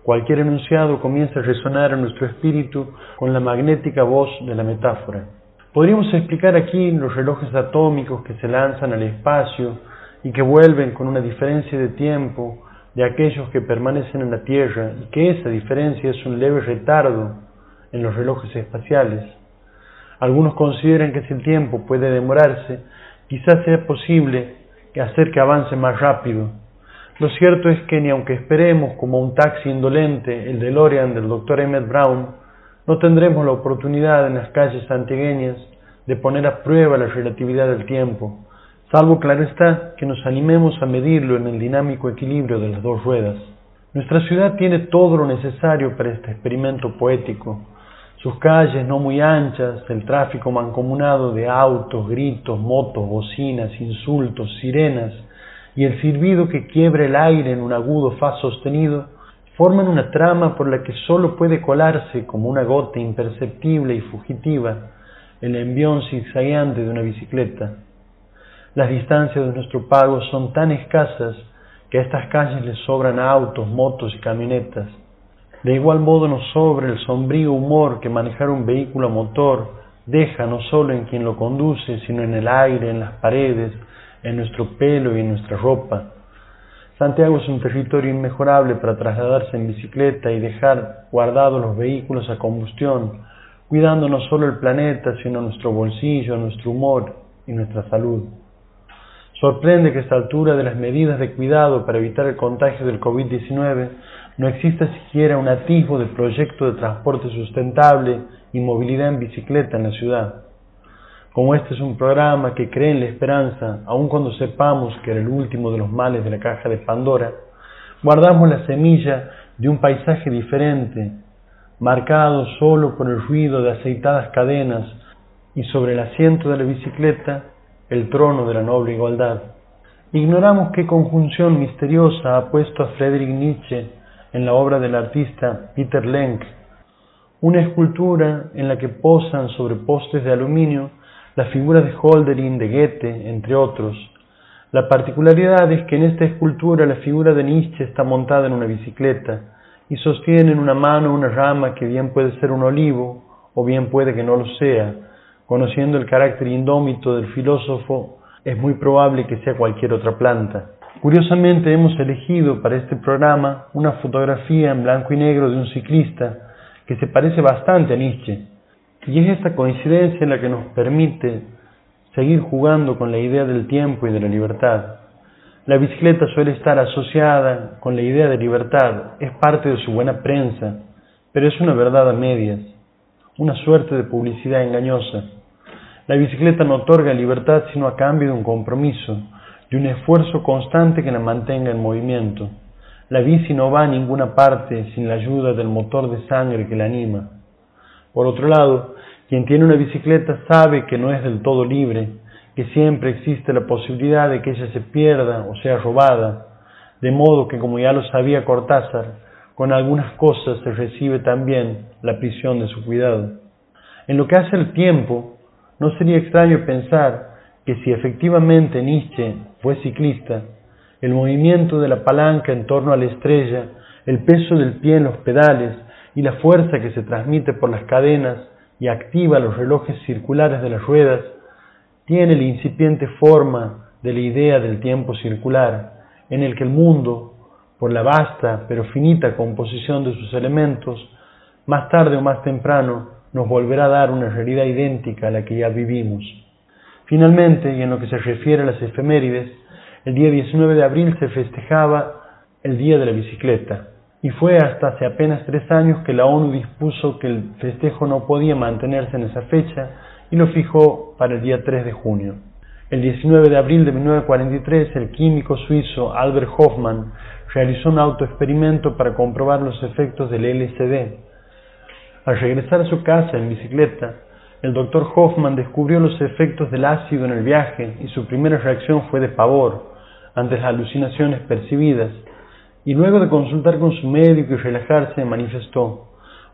cualquier enunciado comienza a resonar en nuestro espíritu con la magnética voz de la metáfora. Podríamos explicar aquí los relojes atómicos que se lanzan al espacio y que vuelven con una diferencia de tiempo de aquellos que permanecen en la Tierra y que esa diferencia es un leve retardo en los relojes espaciales. Algunos consideran que si el tiempo puede demorarse, quizás sea posible que hacer que avance más rápido. Lo cierto es que ni aunque esperemos como un taxi indolente el DeLorean del Dr. Emmett Brown, no tendremos la oportunidad en las calles antigueñas de poner a prueba la relatividad del tiempo, salvo claro está que nos animemos a medirlo en el dinámico equilibrio de las dos ruedas. Nuestra ciudad tiene todo lo necesario para este experimento poético, sus calles no muy anchas, el tráfico mancomunado de autos, gritos, motos, bocinas, insultos, sirenas y el silbido que quiebra el aire en un agudo fa sostenido, forman una trama por la que sólo puede colarse como una gota imperceptible y fugitiva el envión zigzagueante de una bicicleta. Las distancias de nuestro pago son tan escasas que a estas calles les sobran autos, motos y camionetas. De igual modo nos sobra el sombrío humor que manejar un vehículo a motor deja no solo en quien lo conduce, sino en el aire, en las paredes, en nuestro pelo y en nuestra ropa. Santiago es un territorio inmejorable para trasladarse en bicicleta y dejar guardados los vehículos a combustión, cuidando no solo el planeta, sino nuestro bolsillo, nuestro humor y nuestra salud. Sorprende que a esta altura de las medidas de cuidado para evitar el contagio del COVID-19 no exista siquiera un atisbo de proyecto de transporte sustentable y movilidad en bicicleta en la ciudad. Como este es un programa que cree en la esperanza, aun cuando sepamos que era el último de los males de la caja de Pandora, guardamos la semilla de un paisaje diferente, marcado solo por el ruido de aceitadas cadenas y sobre el asiento de la bicicleta el trono de la noble igualdad. Ignoramos qué conjunción misteriosa ha puesto a Friedrich Nietzsche en la obra del artista Peter Lenk, una escultura en la que posan sobre postes de aluminio las figuras de Holderlin, de Goethe, entre otros. La particularidad es que en esta escultura la figura de Nietzsche está montada en una bicicleta y sostiene en una mano una rama que bien puede ser un olivo o bien puede que no lo sea. Conociendo el carácter indómito del filósofo, es muy probable que sea cualquier otra planta. Curiosamente hemos elegido para este programa una fotografía en blanco y negro de un ciclista que se parece bastante a Nietzsche. Y es esta coincidencia la que nos permite seguir jugando con la idea del tiempo y de la libertad. La bicicleta suele estar asociada con la idea de libertad, es parte de su buena prensa, pero es una verdad a medias, una suerte de publicidad engañosa. La bicicleta no otorga libertad sino a cambio de un compromiso, de un esfuerzo constante que la mantenga en movimiento. La bici no va a ninguna parte sin la ayuda del motor de sangre que la anima. Por otro lado, quien tiene una bicicleta sabe que no es del todo libre, que siempre existe la posibilidad de que ella se pierda o sea robada, de modo que, como ya lo sabía Cortázar, con algunas cosas se recibe también la prisión de su cuidado. En lo que hace el tiempo, no sería extraño pensar que si efectivamente Nietzsche fue ciclista, el movimiento de la palanca en torno a la estrella, el peso del pie en los pedales y la fuerza que se transmite por las cadenas y activa los relojes circulares de las ruedas, tiene la incipiente forma de la idea del tiempo circular, en el que el mundo, por la vasta pero finita composición de sus elementos, más tarde o más temprano nos volverá a dar una realidad idéntica a la que ya vivimos. Finalmente, y en lo que se refiere a las efemérides, el día 19 de abril se festejaba el Día de la Bicicleta, y fue hasta hace apenas tres años que la ONU dispuso que el festejo no podía mantenerse en esa fecha y lo fijó para el día 3 de junio. El 19 de abril de 1943, el químico suizo Albert Hoffmann realizó un autoexperimento para comprobar los efectos del LSD. Al regresar a su casa en bicicleta, el doctor Hoffman descubrió los efectos del ácido en el viaje y su primera reacción fue de pavor ante las alucinaciones percibidas, y luego de consultar con su médico y relajarse manifestó,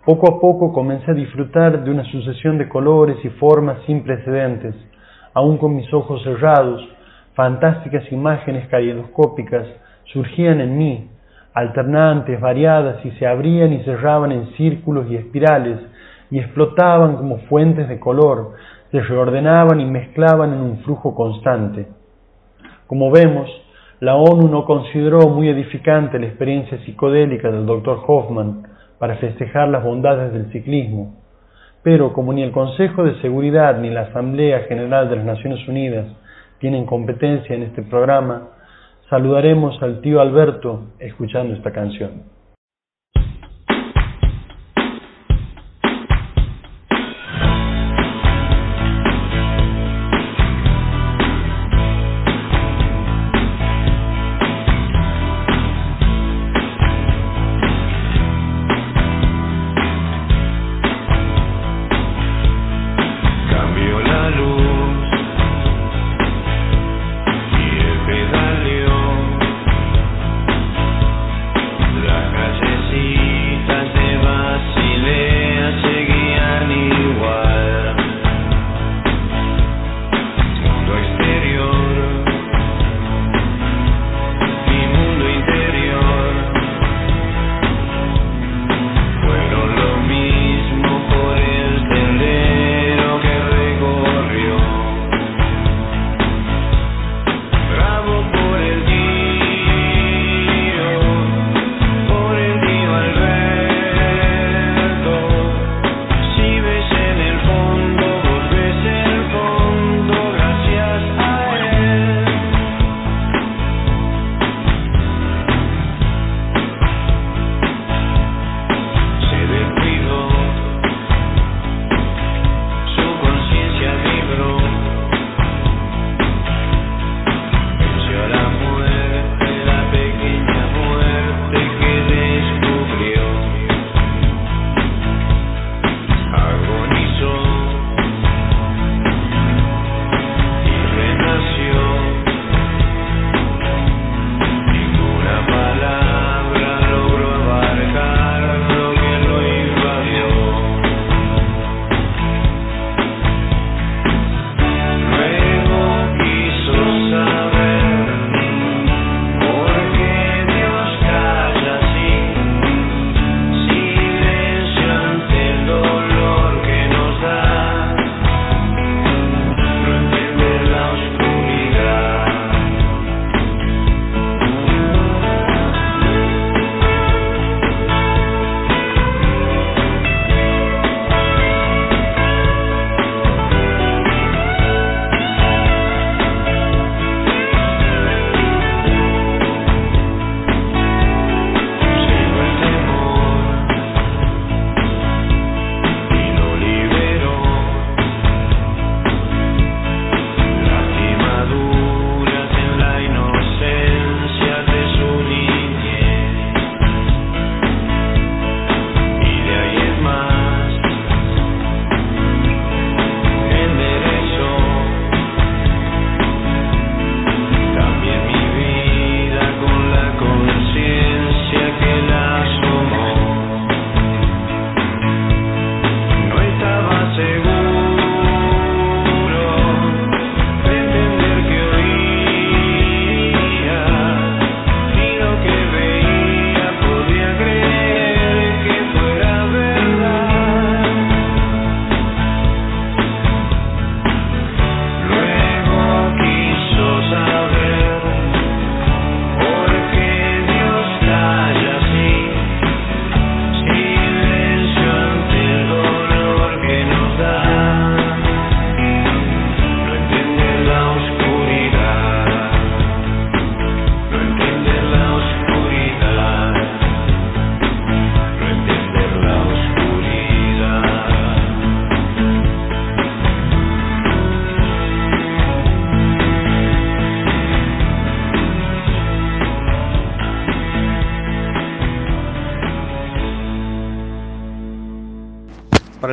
poco a poco comencé a disfrutar de una sucesión de colores y formas sin precedentes, aun con mis ojos cerrados, fantásticas imágenes caleidoscópicas surgían en mí, alternantes, variadas, y se abrían y cerraban en círculos y espirales, y explotaban como fuentes de color, se reordenaban y mezclaban en un flujo constante. Como vemos, la ONU no consideró muy edificante la experiencia psicodélica del Dr. Hoffman para festejar las bondades del ciclismo, pero como ni el Consejo de Seguridad ni la Asamblea General de las Naciones Unidas tienen competencia en este programa, saludaremos al tío Alberto escuchando esta canción.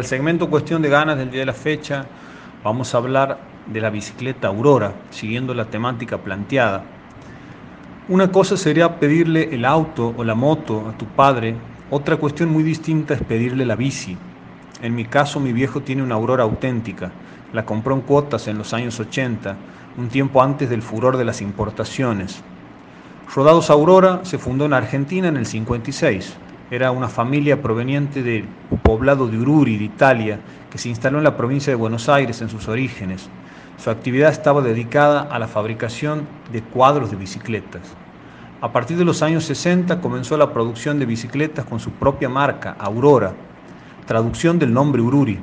El segmento Cuestión de Ganas del día de la fecha, vamos a hablar de la bicicleta Aurora, siguiendo la temática planteada. Una cosa sería pedirle el auto o la moto a tu padre, otra cuestión muy distinta es pedirle la bici. En mi caso, mi viejo tiene una Aurora auténtica, la compró en cuotas en los años 80, un tiempo antes del furor de las importaciones. Rodados Aurora se fundó en Argentina en el 56. Era una familia proveniente del poblado de Ururi, de Italia, que se instaló en la provincia de Buenos Aires en sus orígenes. Su actividad estaba dedicada a la fabricación de cuadros de bicicletas. A partir de los años 60 comenzó la producción de bicicletas con su propia marca, Aurora, traducción del nombre Ururi.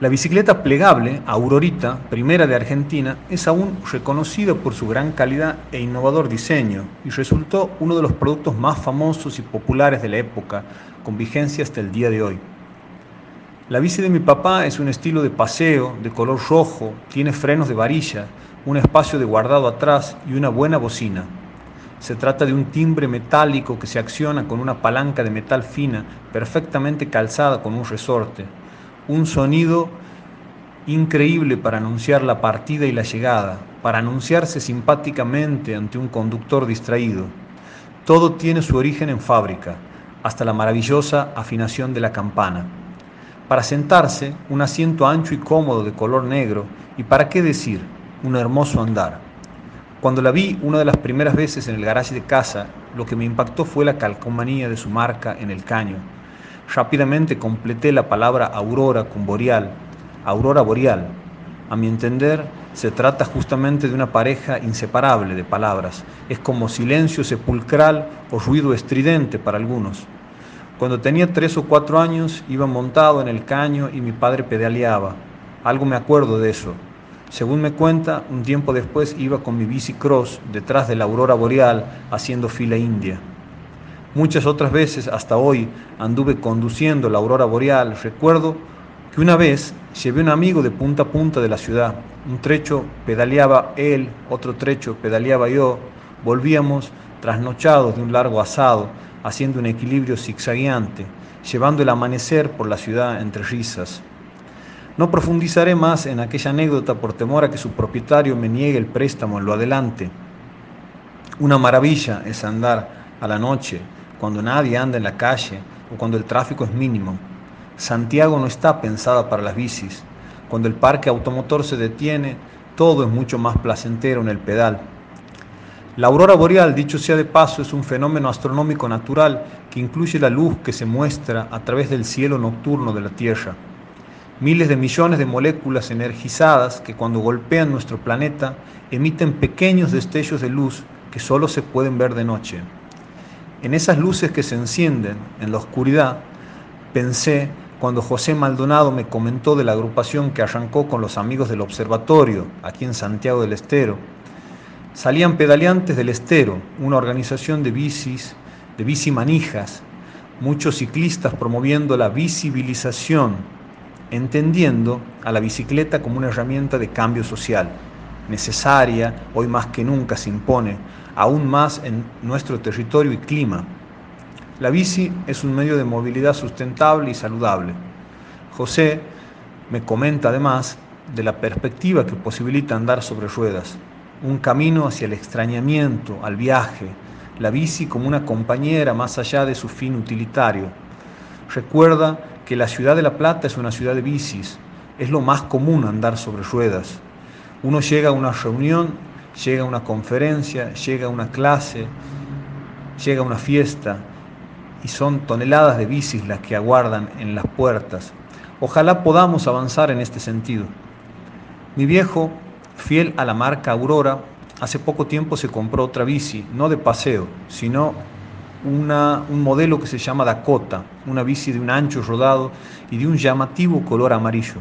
La bicicleta plegable, Aurorita, primera de Argentina, es aún reconocida por su gran calidad e innovador diseño y resultó uno de los productos más famosos y populares de la época, con vigencia hasta el día de hoy. La bici de mi papá es un estilo de paseo, de color rojo, tiene frenos de varilla, un espacio de guardado atrás y una buena bocina. Se trata de un timbre metálico que se acciona con una palanca de metal fina, perfectamente calzada con un resorte un sonido increíble para anunciar la partida y la llegada, para anunciarse simpáticamente ante un conductor distraído. Todo tiene su origen en fábrica, hasta la maravillosa afinación de la campana. Para sentarse, un asiento ancho y cómodo de color negro, y para qué decir, un hermoso andar. Cuando la vi una de las primeras veces en el garaje de casa, lo que me impactó fue la calcomanía de su marca en el caño, Rápidamente completé la palabra aurora con boreal, aurora boreal. A mi entender, se trata justamente de una pareja inseparable de palabras. Es como silencio sepulcral o ruido estridente para algunos. Cuando tenía tres o cuatro años iba montado en el caño y mi padre pedaleaba. Algo me acuerdo de eso. Según me cuenta, un tiempo después iba con mi bici cross detrás de la aurora boreal haciendo fila india. Muchas otras veces, hasta hoy, anduve conduciendo la aurora boreal. Recuerdo que una vez llevé un amigo de punta a punta de la ciudad. Un trecho pedaleaba él, otro trecho pedaleaba yo. Volvíamos trasnochados de un largo asado, haciendo un equilibrio zigzagueante, llevando el amanecer por la ciudad entre risas. No profundizaré más en aquella anécdota por temor a que su propietario me niegue el préstamo en lo adelante. Una maravilla es andar a la noche cuando nadie anda en la calle o cuando el tráfico es mínimo. Santiago no está pensada para las bicis. Cuando el parque automotor se detiene, todo es mucho más placentero en el pedal. La aurora boreal, dicho sea de paso, es un fenómeno astronómico natural que incluye la luz que se muestra a través del cielo nocturno de la Tierra. Miles de millones de moléculas energizadas que cuando golpean nuestro planeta emiten pequeños destellos de luz que solo se pueden ver de noche. En esas luces que se encienden en la oscuridad, pensé cuando José Maldonado me comentó de la agrupación que arrancó con los amigos del observatorio, aquí en Santiago del Estero. Salían pedaleantes del Estero, una organización de bicis, de bici manijas, muchos ciclistas promoviendo la visibilización, entendiendo a la bicicleta como una herramienta de cambio social, necesaria, hoy más que nunca se impone, aún más en nuestro territorio y clima. La bici es un medio de movilidad sustentable y saludable. José me comenta además de la perspectiva que posibilita andar sobre ruedas, un camino hacia el extrañamiento, al viaje, la bici como una compañera más allá de su fin utilitario. Recuerda que la ciudad de La Plata es una ciudad de bicis, es lo más común andar sobre ruedas. Uno llega a una reunión llega una conferencia, llega una clase, llega una fiesta y son toneladas de bicis las que aguardan en las puertas. Ojalá podamos avanzar en este sentido. Mi viejo, fiel a la marca Aurora, hace poco tiempo se compró otra bici, no de paseo, sino una, un modelo que se llama Dakota, una bici de un ancho rodado y de un llamativo color amarillo.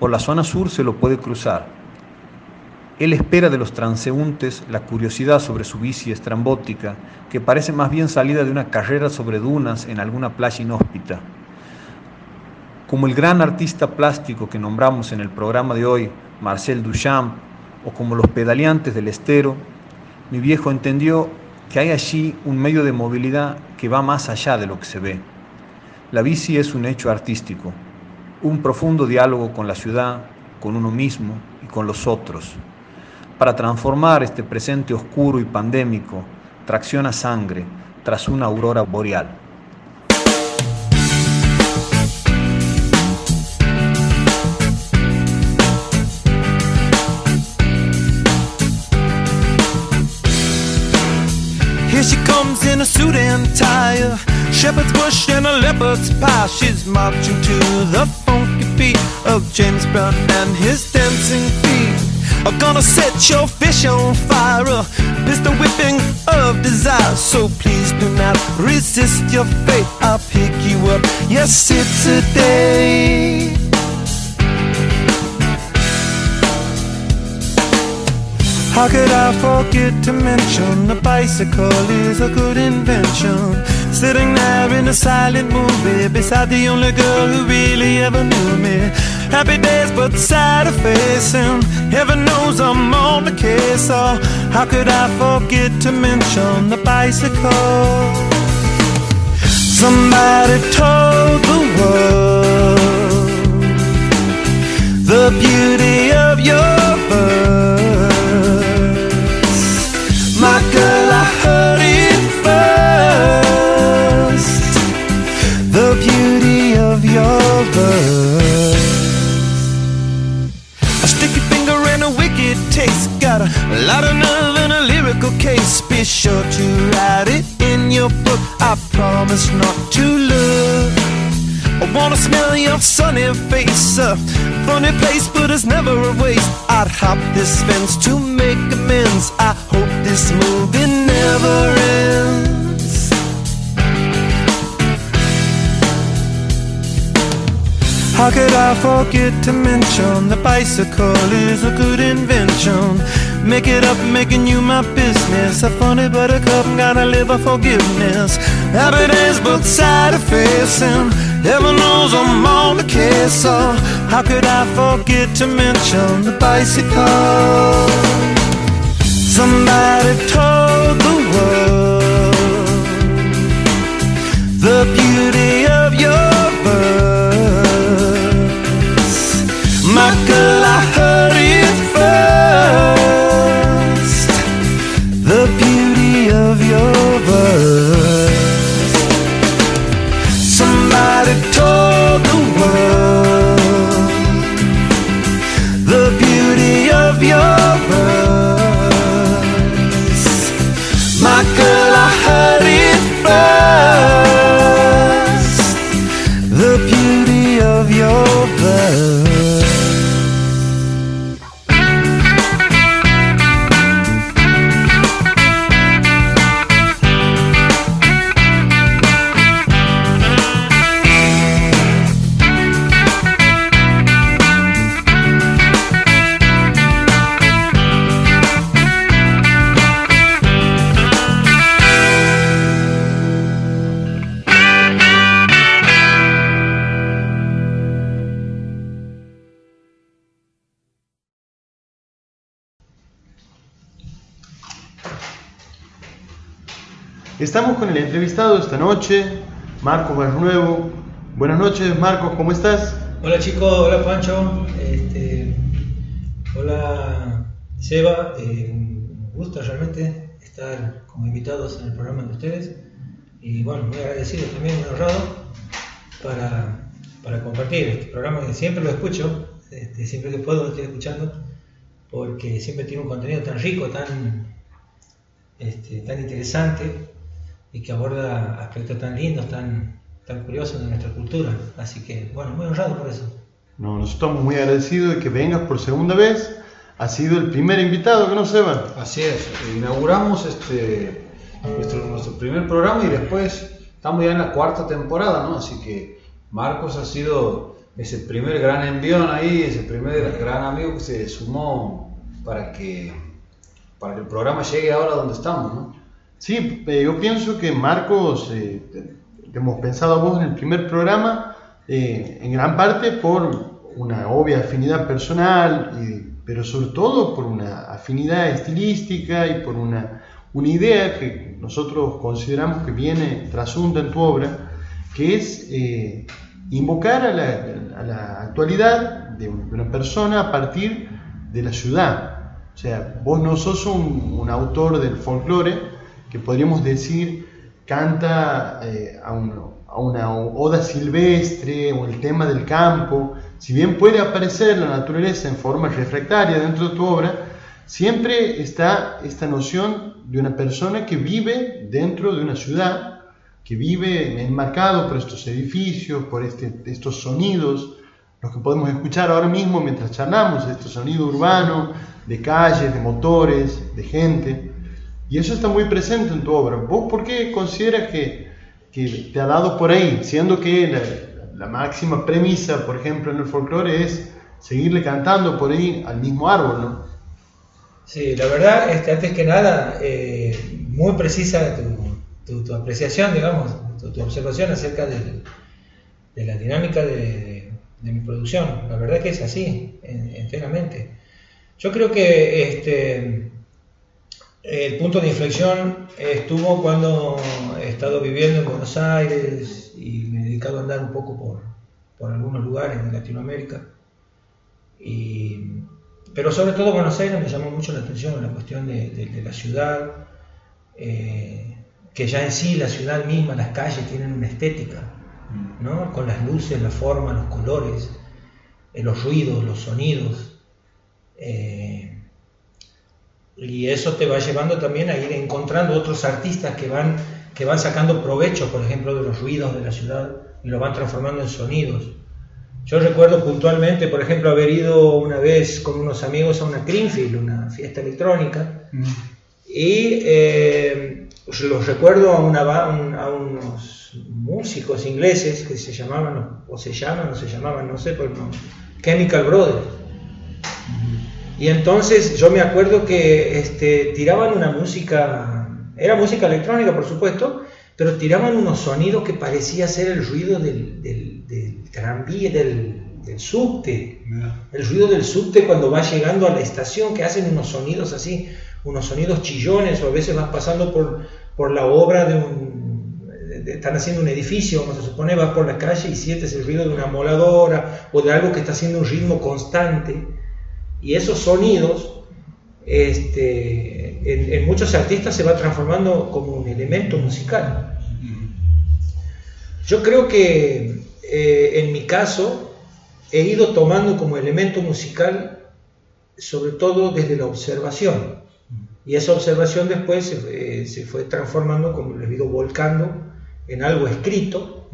Por la zona sur se lo puede cruzar, él espera de los transeúntes la curiosidad sobre su bici estrambótica, que parece más bien salida de una carrera sobre dunas en alguna playa inhóspita. Como el gran artista plástico que nombramos en el programa de hoy, Marcel Duchamp, o como los pedaleantes del estero, mi viejo entendió que hay allí un medio de movilidad que va más allá de lo que se ve. La bici es un hecho artístico, un profundo diálogo con la ciudad, con uno mismo y con los otros. Para transformar este presente oscuro y pandémico, tracciona sangre tras una aurora boreal. Here she comes in a suit and tie, a shepherd's bush and a leopard's pie. She's marching to the funky beat of James Brown and his dancing feet. Are gonna set your fish on fire, a pistol whipping of desire. So please do not resist your fate. I'll pick you up. Yes, it's a day. How could I forget to mention the bicycle is a good invention? Sitting there in a silent movie beside the only girl who really ever knew me. Happy days, but sad of face, and heaven knows I'm on the case. So, how could I forget to mention the bicycle? Somebody told the world the beauty of your funny place, but it's never a waste. I'd hop this fence to make amends. I hope this movie never ends. How could I forget to mention the bicycle is a good invention? Make it up, making you my business. A funny buttercup, gotta live a forgiveness. Happy days, but sad of face, and heaven knows I'm on the case. So, how could I forget to mention the bicycle? Somebody told the world the beauty entrevistado esta noche, Marcos Barnuevo. Buenas noches, Marcos, ¿cómo estás? Hola chicos, hola Pancho, este, hola Seba, eh, un gusto realmente estar como invitados en el programa de ustedes. Y bueno, muy agradecido también, muy honrado para, para compartir este programa que siempre lo escucho, este, siempre que puedo lo estoy escuchando porque siempre tiene un contenido tan rico, tan, este, tan interesante y que aborda aspectos tan lindos, tan, tan curiosos de nuestra cultura. Así que, bueno, muy honrado por eso. No, nosotros estamos muy agradecidos de que vengas por segunda vez. Ha sido el primer invitado que nos Seba. Así es, inauguramos este, nuestro, nuestro primer programa y después estamos ya en la cuarta temporada, ¿no? Así que Marcos ha sido ese primer gran envión ahí, ese primer gran amigo que se sumó para que, para que el programa llegue ahora donde estamos, ¿no? Sí, eh, yo pienso que Marcos, eh, te, hemos pensado a vos en el primer programa, eh, en gran parte por una obvia afinidad personal, pero sobre todo por una afinidad estilística y por una, una idea que nosotros consideramos que viene trasunta en tu obra, que es eh, invocar a la, actualidad de una persona a partir de la ciudad. O sea, vos no sos un, autor del folclore que podríamos decir canta eh, a, una oda silvestre o el tema del campo. Si bien puede aparecer la naturaleza en forma refractaria dentro de tu obra, siempre está esta noción de una persona que vive dentro de una ciudad que vive enmarcado por estos edificios, por este, estos sonidos, los que podemos escuchar ahora mismo mientras charlamos, este sonido urbano, de calles, de motores, de gente. Y eso está muy presente en tu obra. ¿Vos por qué consideras que, que te ha dado por ahí, siendo que la, la, máxima premisa, por ejemplo, en el folclore es seguirle cantando por ahí al mismo árbol, ¿no? Sí, la verdad, este, antes que nada, eh, muy precisa tu, tu, apreciación, digamos, tu, observación acerca de, la dinámica de, mi producción. La verdad que es así, enteramente. Yo creo que este, el punto de inflexión estuvo cuando he estado viviendo en Buenos Aires y me he dedicado a andar un poco por, por algunos lugares de Latinoamérica. pero sobre todo Buenos Aires me llamó mucho la atención la cuestión de, la ciudad. Eh, que ya en sí la ciudad misma, las calles tienen una estética, ¿no? con las luces, la forma, los colores, eh, los ruidos, los sonidos. Eh, y eso te va llevando también a ir encontrando otros artistas que van, que van sacando provecho, por ejemplo, de los ruidos de la ciudad y lo van transformando en sonidos. Yo recuerdo puntualmente, por ejemplo, haber ido una vez con unos amigos a una Greenfield, una fiesta electrónica, y eh, los recuerdo a, una, a unos músicos ingleses que se llamaban, o se llaman, o se llamaban, no sé, pero no, Chemical Brothers. Y entonces yo me acuerdo que este, tiraban una música, era música electrónica por supuesto, pero tiraban unos sonidos que parecía ser el ruido del, del, del tranvía, del, del subte, el ruido del subte cuando va llegando a la estación, que hacen unos sonidos así unos sonidos chillones o a veces vas pasando por, por la obra de un... están haciendo un edificio, como se supone, vas por la calle y sientes el ruido de una moladora o de algo que está haciendo un ritmo constante. Y esos sonidos, este, en, muchos artistas se va transformando como un elemento musical. Yo creo que eh, en mi caso he ido tomando como elemento musical sobre todo desde la observación. Y esa observación después se, se fue transformando, como les digo, volcando en algo escrito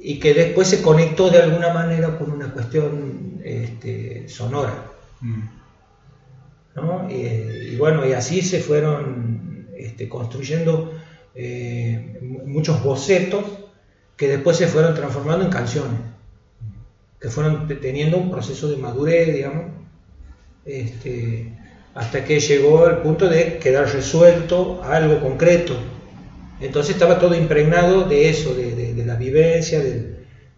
y que después se conectó de alguna manera con una cuestión este, sonora. ¿No? Y, bueno, y así se fueron este, construyendo eh, muchos bocetos que después se fueron transformando en canciones, que fueron teniendo un proceso de madurez, digamos, este, hasta que llegó al punto de quedar resuelto algo concreto. Entonces estaba todo impregnado de eso, de, la vivencia,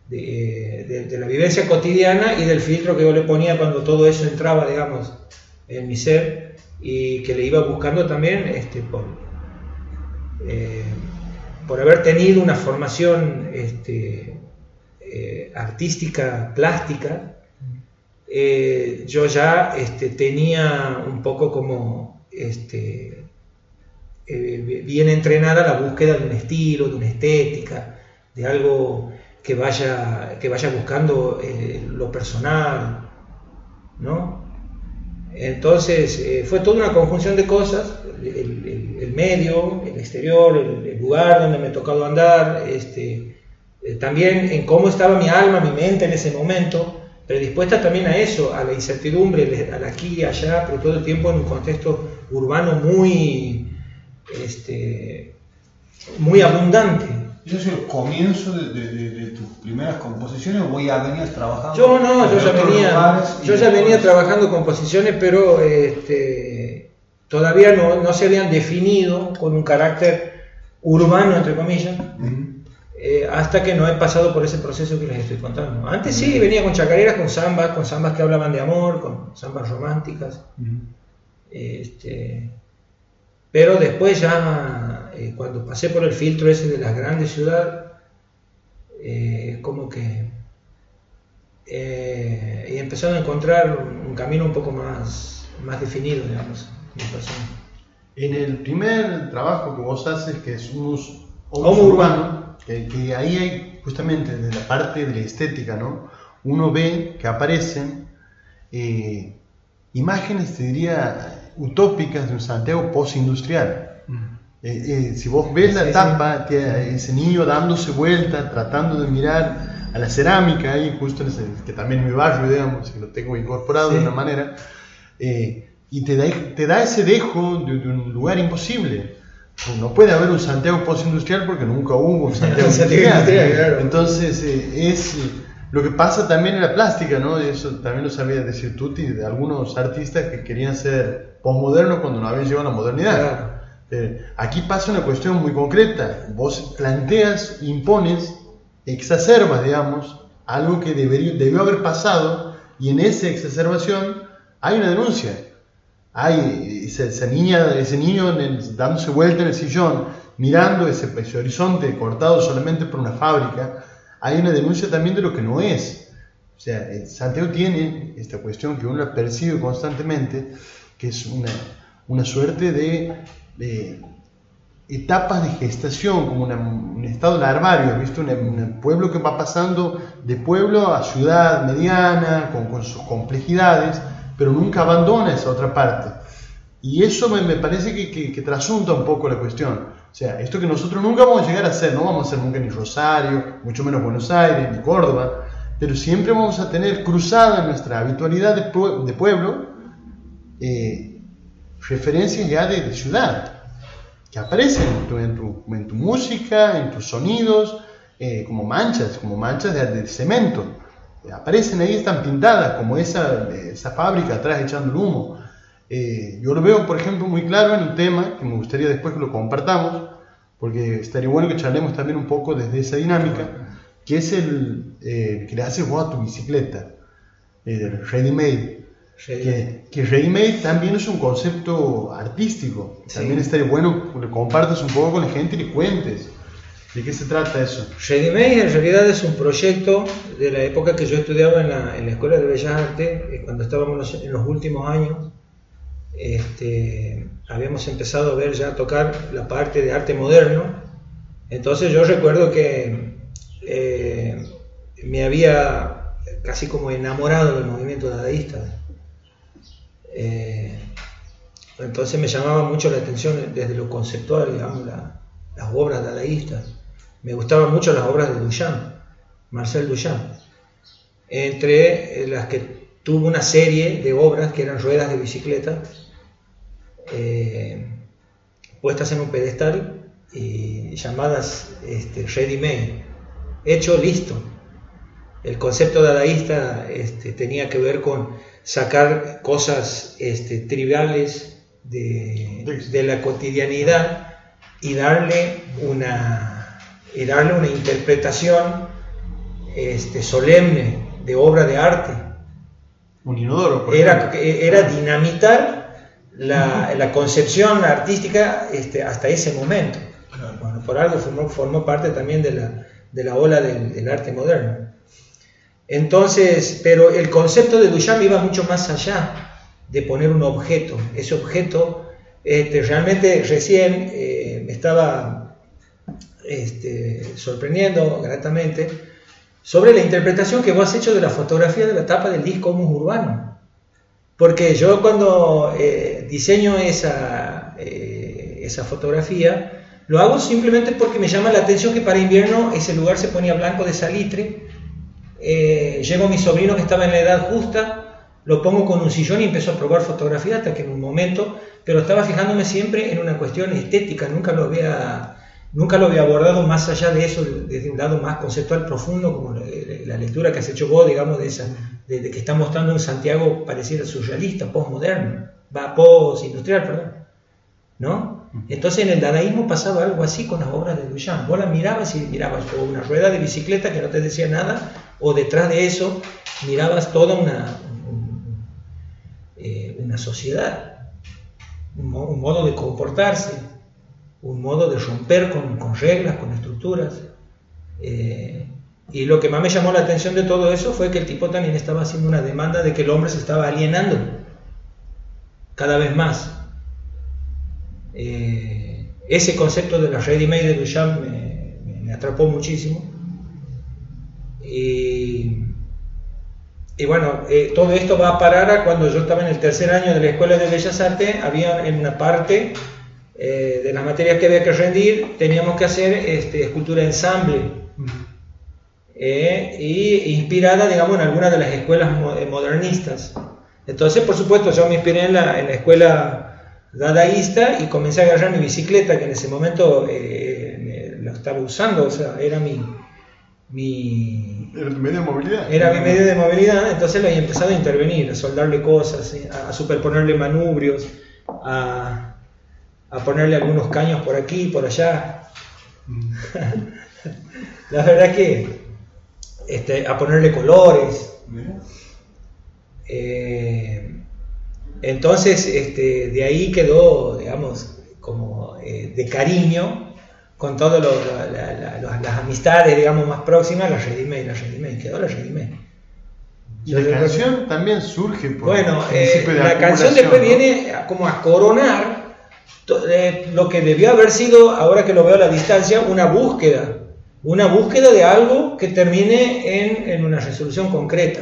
de, la vivencia cotidiana y del filtro que yo le ponía cuando todo eso entraba, digamos, en mi ser y que le iba buscando también este, por, eh, por haber tenido una formación este, eh, artística, plástica, eh, yo ya este, tenía un poco como este, bien entrenada la búsqueda de un estilo, de una estética, de algo que vaya, que vaya buscando eh, lo personal, ¿no? Entonces fue toda una conjunción de cosas, el, medio, el exterior, el, lugar donde me ha tocado andar, este, también en cómo estaba mi alma, mi mente en ese momento, predispuesta también a eso, a la incertidumbre, al aquí y allá, pero todo el tiempo en un contexto urbano muy, este, muy abundante. ¿Eso es el comienzo de, tus primeras composiciones o ya venías trabajando? Yo no, yo ya venía, yo ya venía trabajando composiciones, pero este, todavía no, no, se habían definido con un carácter urbano, entre comillas. Eh, hasta que no he pasado por ese proceso que les estoy contando. Antes sí, venía con chacareras, con zambas, con zambas que hablaban de amor, con zambas románticas. este, pero después ya, eh, cuando pasé por el filtro ese de la grandes ciudades, eh, como que eh, y empezando a encontrar un, camino un poco más, más definido, digamos, mi persona. En el primer trabajo que vos haces, que es un Homo urbano, que, que ahí hay justamente desde la parte de la estética, ¿no? Uno ve que aparecen eh, imágenes, te diría, utópicas de un Santiago postindustrial. Eh, eh, si vos ves la tapa, ese niño dándose vuelta, tratando de mirar a la cerámica ahí, justo en ese, que también es mi barrio, digamos, que lo tengo incorporado de Sí. una manera, eh, y te da, te da ese dejo de, de un lugar imposible. No puede haber un Santiago postindustrial porque nunca hubo un Santiago Santiago industrial. industrial, claro. Entonces, eh, es eh, lo que pasa también en la plástica, ¿no? Y Eso también lo sabía decir Tutti, de algunos artistas que querían ser posmodernos cuando no habían llegado a la modernidad. Eh, aquí pasa una cuestión muy concreta. Vos planteas, impones, exacerbas, digamos, algo que debería, debió haber pasado y en esa exacerbación hay una denuncia. Hay esa, esa niña, ese niño en el- dándose vuelta en el sillón, mirando ese, ese horizonte cortado solamente por una fábrica. Hay una denuncia también de lo que no es. O sea, eh, Santiago tiene esta cuestión que uno la percibe constantemente, que es una, una suerte de, de etapas de gestación, como una- un estado larvario. Una- un pueblo que va pasando de pueblo a ciudad mediana, con, con sus complejidades, pero nunca abandona esa otra parte. Y eso me, me parece que, que, que trasunta un poco la cuestión. O sea, esto que nosotros nunca vamos a llegar a hacer, no vamos a hacer nunca ni Rosario, mucho menos Buenos Aires, ni Córdoba, pero siempre vamos a tener cruzada nuestra habitualidad de, pue- de pueblo eh, referencias ya de, de ciudad, que aparecen en tu, en tu- en tu música, en tus sonidos, eh, como manchas, como manchas de, de cemento. Aparecen ahí, están pintadas, como esa, esa fábrica atrás echando el humo. Eh, yo lo veo, por ejemplo, muy claro en un tema que me gustaría después que lo compartamos, porque estaría bueno que charlemos también un poco desde esa dinámica, que es el eh, que le haces vos a tu bicicleta, eh, ready made. Que, que ready made también es un concepto artístico. También estaría bueno que lo compartas un poco con la gente y le cuentes de qué se trata eso. Readymade en realidad es un proyecto de la época que yo estudiaba en la, en la Escuela de Bellas Artes, cuando estábamos en los últimos años. Este, habíamos empezado a ver ya tocar la parte de arte moderno. Entonces yo recuerdo que eh, me había casi como enamorado del movimiento dadaísta. Eh, entonces me llamaba mucho la atención desde lo conceptual, digamos, la- las obras dadaístas. Me gustaban mucho las obras de Duchamp, Marcel Duchamp. Entre las que tuvo una serie de obras que eran ruedas de bicicleta eh, puestas en un pedestal y llamadas este, ready made, hecho listo. El concepto dadaísta este, tenía que ver con sacar cosas este, triviales de, de la cotidianidad y darle una, y darle una interpretación este, solemne de obra de arte. Un inodoro, por Era, ejemplo. era dinamitar la, la concepción artística este, hasta ese momento. Bueno, por algo formó, formó parte también de la, de la ola del, del arte moderno. Entonces, pero el concepto de Duchamp iba mucho más allá de poner un objeto. Ese objeto, este, realmente recién eh, me estaba este, sorprendiendo gratamente sobre la interpretación que vos has hecho de la fotografía de la tapa del disco Humus Urbano. Porque yo cuando eh, diseño esa, eh, esa fotografía, lo hago simplemente porque me llama la atención que para invierno ese lugar se ponía blanco de salitre. Eh, llegó mi sobrino que estaba en la edad justa, lo pongo con un sillón y empezó a probar fotografía hasta que en un momento, pero estaba fijándome siempre en una cuestión estética, nunca lo había, nunca lo había abordado más allá de eso, desde un lado más conceptual profundo, como la, la lectura que has hecho vos, digamos, de, esa, de, de que está mostrando un Santiago pareciera surrealista, postmoderno, va post-industrial, perdón, ¿no? Entonces en el dadaísmo pasaba algo así con las obras de Duchamp. Vos las mirabas y mirabas o una rueda de bicicleta que no te decía nada, o detrás de eso mirabas toda una, un- eh, una sociedad, un modo de comportarse, un modo de romper con, reglas, con estructuras. Eh, Y lo que más me llamó la atención de todo eso fue que el tipo también estaba haciendo una demanda de que el hombre se estaba alienando cada vez más. Eh, ese concepto de la ready-made de Duchamp me, me, atrapó muchísimo. Y, y bueno, eh, todo esto va a parar a cuando yo estaba en el tercer año de la Escuela de Bellas Artes, había en una parte eh, de las materias que había que rendir, teníamos que hacer este, escultura ensamble. Eh, y inspirada, digamos, en algunas de las escuelas modernistas. Entonces, por supuesto, yo me inspiré en la, en la escuela dadaísta y comencé a agarrar mi bicicleta, que en ese momento eh, lo estaba usando, o sea, era mi... mi ¿Era tu medio de movilidad? Era mi medio de movilidad, entonces le he empezado a intervenir, a soldarle cosas, a, a superponerle manubrios, a, a ponerle algunos caños por aquí, por allá. la verdad que este, a ponerle colores. Eh, entonces, este, de ahí quedó, digamos, como eh, de cariño con todas las amistades, digamos, más próximas, la redime, la redime, quedó la redime. Y la canción también surge por Bueno, eh, la canción después viene como a coronar lo que debió haber sido, ahora que lo veo a la distancia, una búsqueda una búsqueda de algo que termine en, una resolución concreta.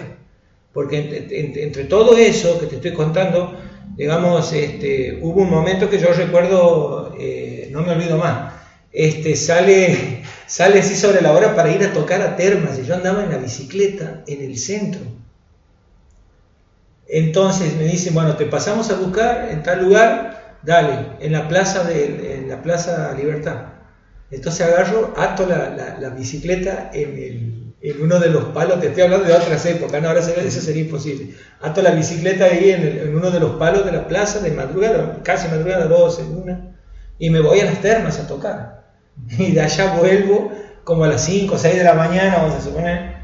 Porque entre, todo eso que te estoy contando, digamos, este, hubo un momento que yo recuerdo, eh, no me olvido más, este, sale, sale así sobre la hora para ir a tocar a Termas y yo andaba en la bicicleta en el centro. Entonces me dicen, bueno, te pasamos a buscar en tal lugar, dale, en la plaza de en la plaza Libertad. Entonces agarro, ato la, la, bicicleta en, el, en, uno de los palos, te estoy hablando de otras épocas, no, ahora eso sería imposible. Ato la bicicleta ahí en, en, uno de los palos de la plaza de madrugada, casi madrugada, 12, una, y me voy a las termas a tocar. Y de allá vuelvo como a las 5 o 6 de la mañana, vamos a suponer,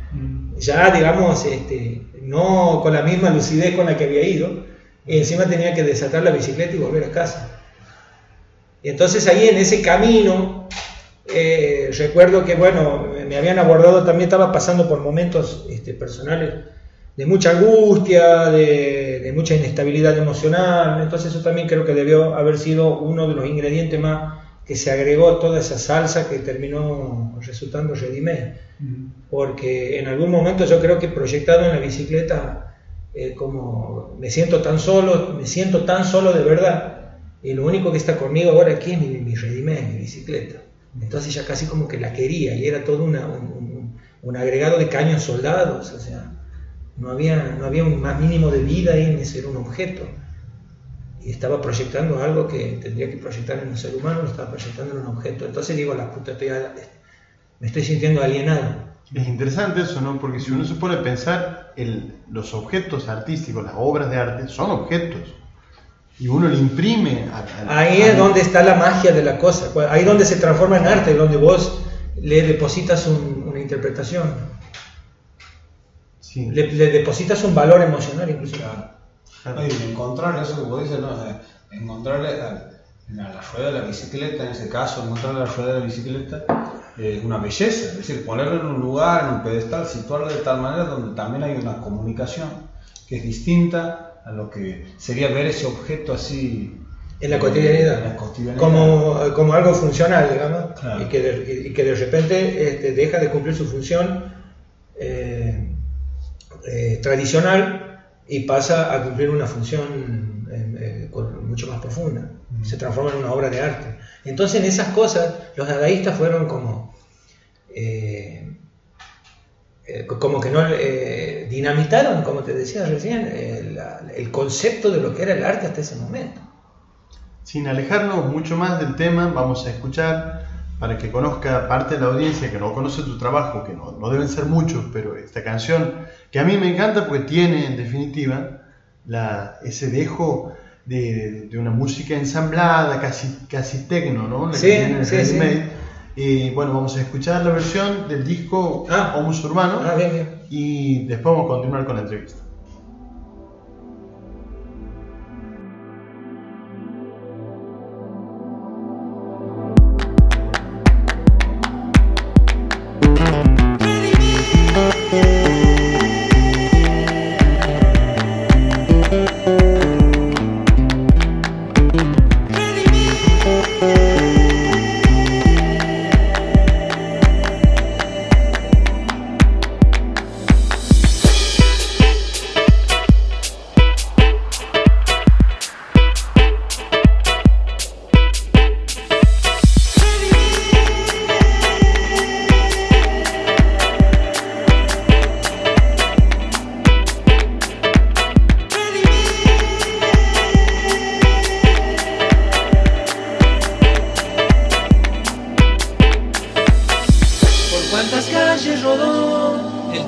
ya digamos, este, no con la misma lucidez con la que había ido, y encima tenía que desatar la bicicleta y volver a casa. Y entonces ahí en ese camino eh, recuerdo que, bueno, me habían abordado, también estaba pasando por momentos este, personales de mucha angustia, de, mucha inestabilidad emocional, entonces eso también creo que debió haber sido uno de los ingredientes más que se agregó a toda esa salsa que terminó resultando redimé, porque en algún momento yo creo que proyectado en la bicicleta, como me siento tan solo, me siento tan solo de verdad, y lo único que está conmigo ahora aquí es mi, mi mi bicicleta. Entonces ya casi como que la quería y era todo un, agregado de caños soldados, o sea, no había, no había un más mínimo de vida ahí en ese un objeto. Y estaba proyectando algo que tendría que proyectar en un ser humano, lo estaba proyectando en un objeto. Entonces digo, la puta, estoy, me estoy sintiendo alienado. Es interesante eso, ¿no? Porque si uno se pone a pensar, el, los objetos artísticos, las obras de arte, son objetos y uno le imprime. ahí es donde está la magia de la cosa, ahí es donde se transforma en arte, donde vos le depositas una interpretación. Le, depositas un valor emocional incluso. Claro. y encontrar eso que vos dices, ¿no? encontrarle a, la rueda de la bicicleta, en ese caso, encontrarle a la rueda de la bicicleta es una belleza, es decir, ponerlo en un lugar, en un pedestal, situarlo de tal manera donde también hay una comunicación que es distinta a lo que sería ver ese objeto así en la cotidianidad, Como, como algo funcional, digamos, y, que de, y que de repente este, deja de cumplir su función eh, eh, tradicional y pasa a cumplir una función eh, mucho más profunda, se transforma en una obra de arte. Entonces en esas cosas los dadaístas fueron como eh, como que no eh, dinamitaron, como te decía recién, el, concepto de lo que era el arte hasta ese momento. Sin alejarnos mucho más del tema, vamos a escuchar para que conozca parte de la audiencia que no conoce tu trabajo, que no, deben ser muchos, pero esta canción que a mí me encanta porque tiene en definitiva la, ese dejo de, una música ensamblada, casi, casi tecno, ¿no? sí, sí, sí. Y bueno, vamos a escuchar la versión del disco ah, Homus Urbano ah, y después vamos a continuar con la entrevista.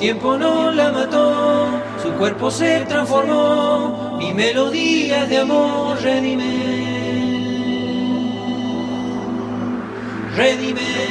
Tiempo no la mató, su cuerpo se transformó, mi melodía de amor redime. Redime.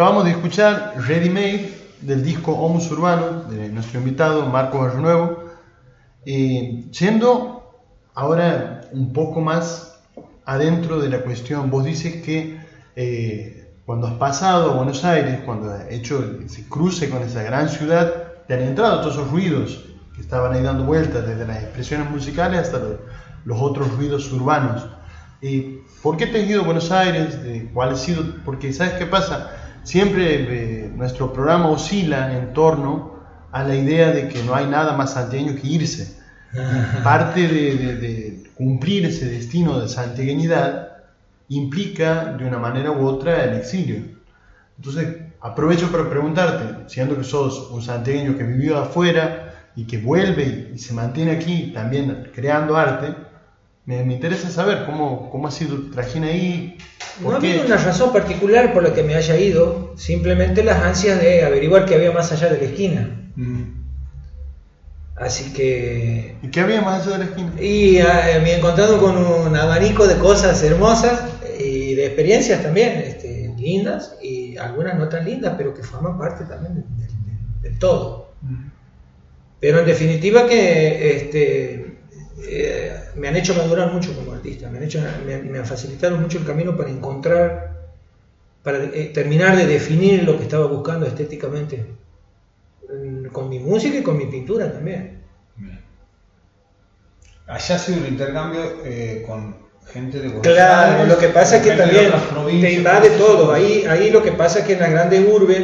Acabamos de escuchar Ready Made del disco Homus Urbano de nuestro invitado Marcos Barrio Nuevo. Eh, yendo ahora un poco más adentro de la cuestión, vos dices que eh, cuando has pasado a Buenos Aires, cuando has hecho ese cruce con esa gran ciudad, te han entrado todos esos ruidos que estaban ahí dando vueltas, desde las expresiones musicales hasta los, otros ruidos urbanos. Eh, ¿Por qué te has ido a Buenos Aires? ¿Cuál ha sido? Porque, ¿sabes qué pasa? Siempre eh, nuestro programa oscila en torno a la idea de que no hay nada más santiagueño que irse. Parte de, cumplir ese destino de santiagueñidad implica de una manera u otra el exilio. Entonces, aprovecho para preguntarte, siendo que sos un santiagueño que vivió afuera y que vuelve y, se mantiene aquí también creando arte, me, interesa saber cómo, cómo ha sido tu trajín ahí. No ha habido una razón particular por la que me haya ido, simplemente las ansias de averiguar qué había más allá de la esquina. Así que... ¿Y qué había más allá de la esquina? Y ah, me he encontrado con un abanico de cosas hermosas y de experiencias también este, lindas y algunas no tan lindas, pero que forman parte también del, todo. Pero en definitiva que este, eh, me han hecho madurar mucho como artista, me han, hecho, me, han facilitado mucho el camino para encontrar, para eh, terminar de definir lo que estaba buscando estéticamente, mm, con mi música y con mi pintura también. Allá ha sido un intercambio eh, con gente de Claro, lo que pasa es que también te invade todo. Ahí, ahí lo que pasa es que en las grandes urbes,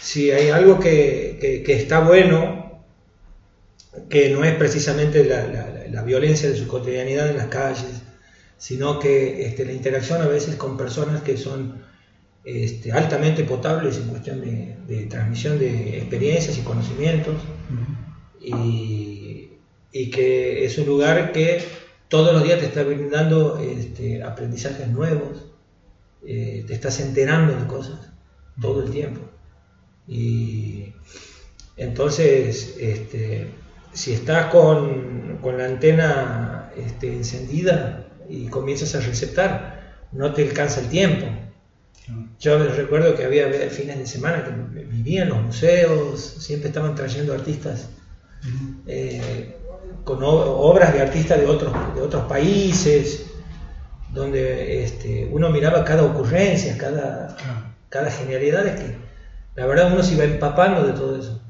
si hay algo que, que, está bueno, que no es precisamente la, la, violencia de su cotidianidad en las calles, sino que este, la interacción a veces con personas que son este, altamente potables en cuestión de, de, transmisión de experiencias y conocimientos, y, y que es un lugar que todos los días te está brindando este, aprendizajes nuevos, eh, te estás enterando de cosas todo el tiempo. Y entonces, este, si estás con, la antena este, encendida y comienzas a receptar, no te alcanza el tiempo. Yo recuerdo que había fines de semana que vivía en los museos, siempre estaban trayendo artistas con obras de artistas de otros, de otros países, donde este, uno miraba cada ocurrencia, cada, cada genialidad, que la verdad uno se iba empapando de todo eso.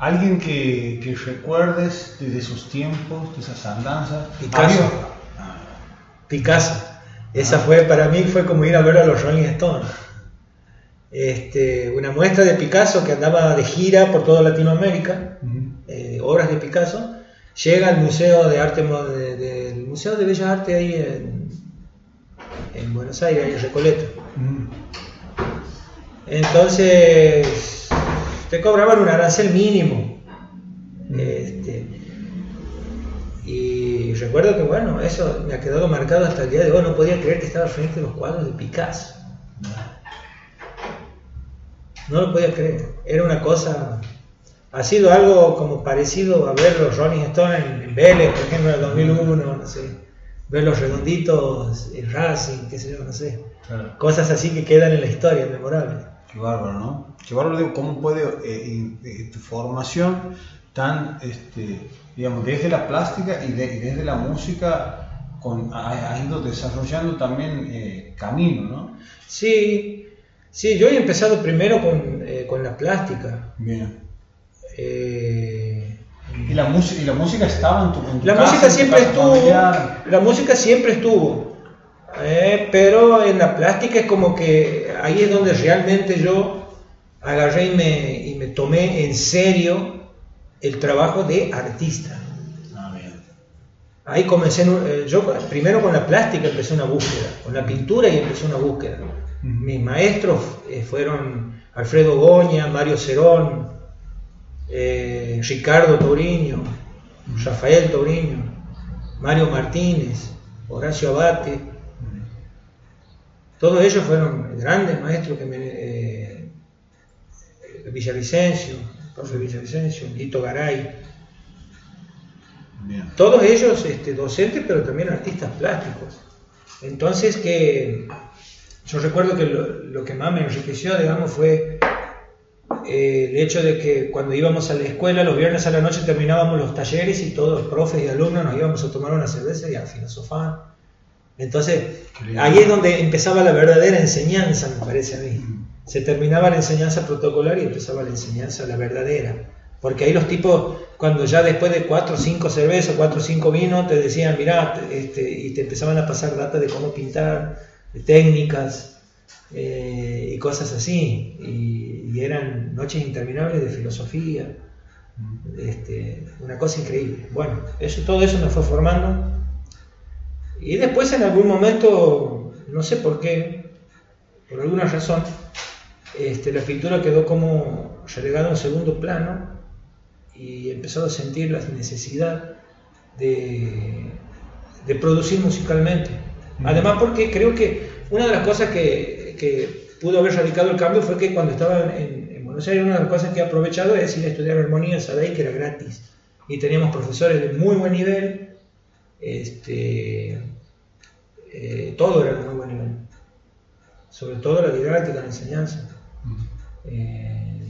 Alguien que, que recuerdes desde sus tiempos, de esas andanzas. Picasso. Picasso. Esa ah. fue, para mí fue como ir a ver a los Rolling Stones. Este, una muestra de Picasso que andaba de gira por toda Latinoamérica, eh, obras de Picasso, llega al Museo de Arte del Museo de Bellas Artes ahí en, en Buenos Aires, en Recoleta. Entonces te cobraban un arancel mínimo. Este, y recuerdo que bueno, eso me ha quedado marcado hasta el día de hoy. No podía creer que estaba frente a los cuadros de Picasso. No lo podía creer. Era una cosa ha sido algo como parecido a ver los Rolling Stones en, Vélez, por ejemplo, en el 2001, no sé, ver los redonditos en Racing, qué sé yo, no sé. Cosas así que quedan en la historia, memorables. Qué bárbaro, ¿no? Qué bárbaro, digo, cómo puede eh, eh, tu formación tan, este, digamos, desde la plástica y, desde la música con, ha, ido desarrollando también eh, camino, ¿no? Sí, sí, yo he empezado primero con, con la plástica. Bien ¿Y, la ¿Y la música estaba en tu, La música siempre estuvo. La música siempre estuvo. Eh, pero en la plástica es como que ahí es donde realmente yo agarré y me, y me tomé en serio el trabajo de artista. Ah, ahí comencé, eh, yo primero con la plástica empecé una búsqueda, con la pintura y empecé una búsqueda. Mis maestros fueron Alfredo Goña, Mario Cerón, eh, Ricardo Touriño, Rafael Touriño, Mario Martínez, Horacio Abate. Todos ellos fueron grandes maestros que me, eh, Villavicencio, profe Villavicencio, Lito Garay. Todos ellos este, docentes, pero también artistas plásticos. Entonces que yo recuerdo que lo, lo que más me enriqueció, digamos, fue eh, el hecho de que cuando íbamos a la escuela, los viernes a la noche terminábamos los talleres y todos los profes y alumnos nos íbamos a tomar una cerveza y a filosofar. Entonces, ahí es donde empezaba la verdadera enseñanza, me parece a mí. Se terminaba la enseñanza protocolar y empezaba la enseñanza, la verdadera. Porque ahí los tipos, cuando ya después de cuatro o cinco cervezas, cuatro o cinco vinos, te decían, mirá, este, y te empezaban a pasar data de cómo pintar, de técnicas eh, y cosas así. Y, y eran noches interminables de filosofía, este, una cosa increíble. Bueno, eso, todo eso me fue formando. Y después en algún momento, no sé por qué, por alguna razón, este, la pintura quedó como relegada a un segundo plano y empezado a sentir la necesidad de, de producir musicalmente. Además porque creo que una de las cosas que, que pudo haber radicado el cambio fue que cuando estaba en, en, Buenos Aires, una de las cosas que he aprovechado es ir a estudiar armonía en Sadai, que era gratis. Y teníamos profesores de muy buen nivel, este, eh, todo era de muy buen nivel. Sobre todo la didáctica, la enseñanza. Eh,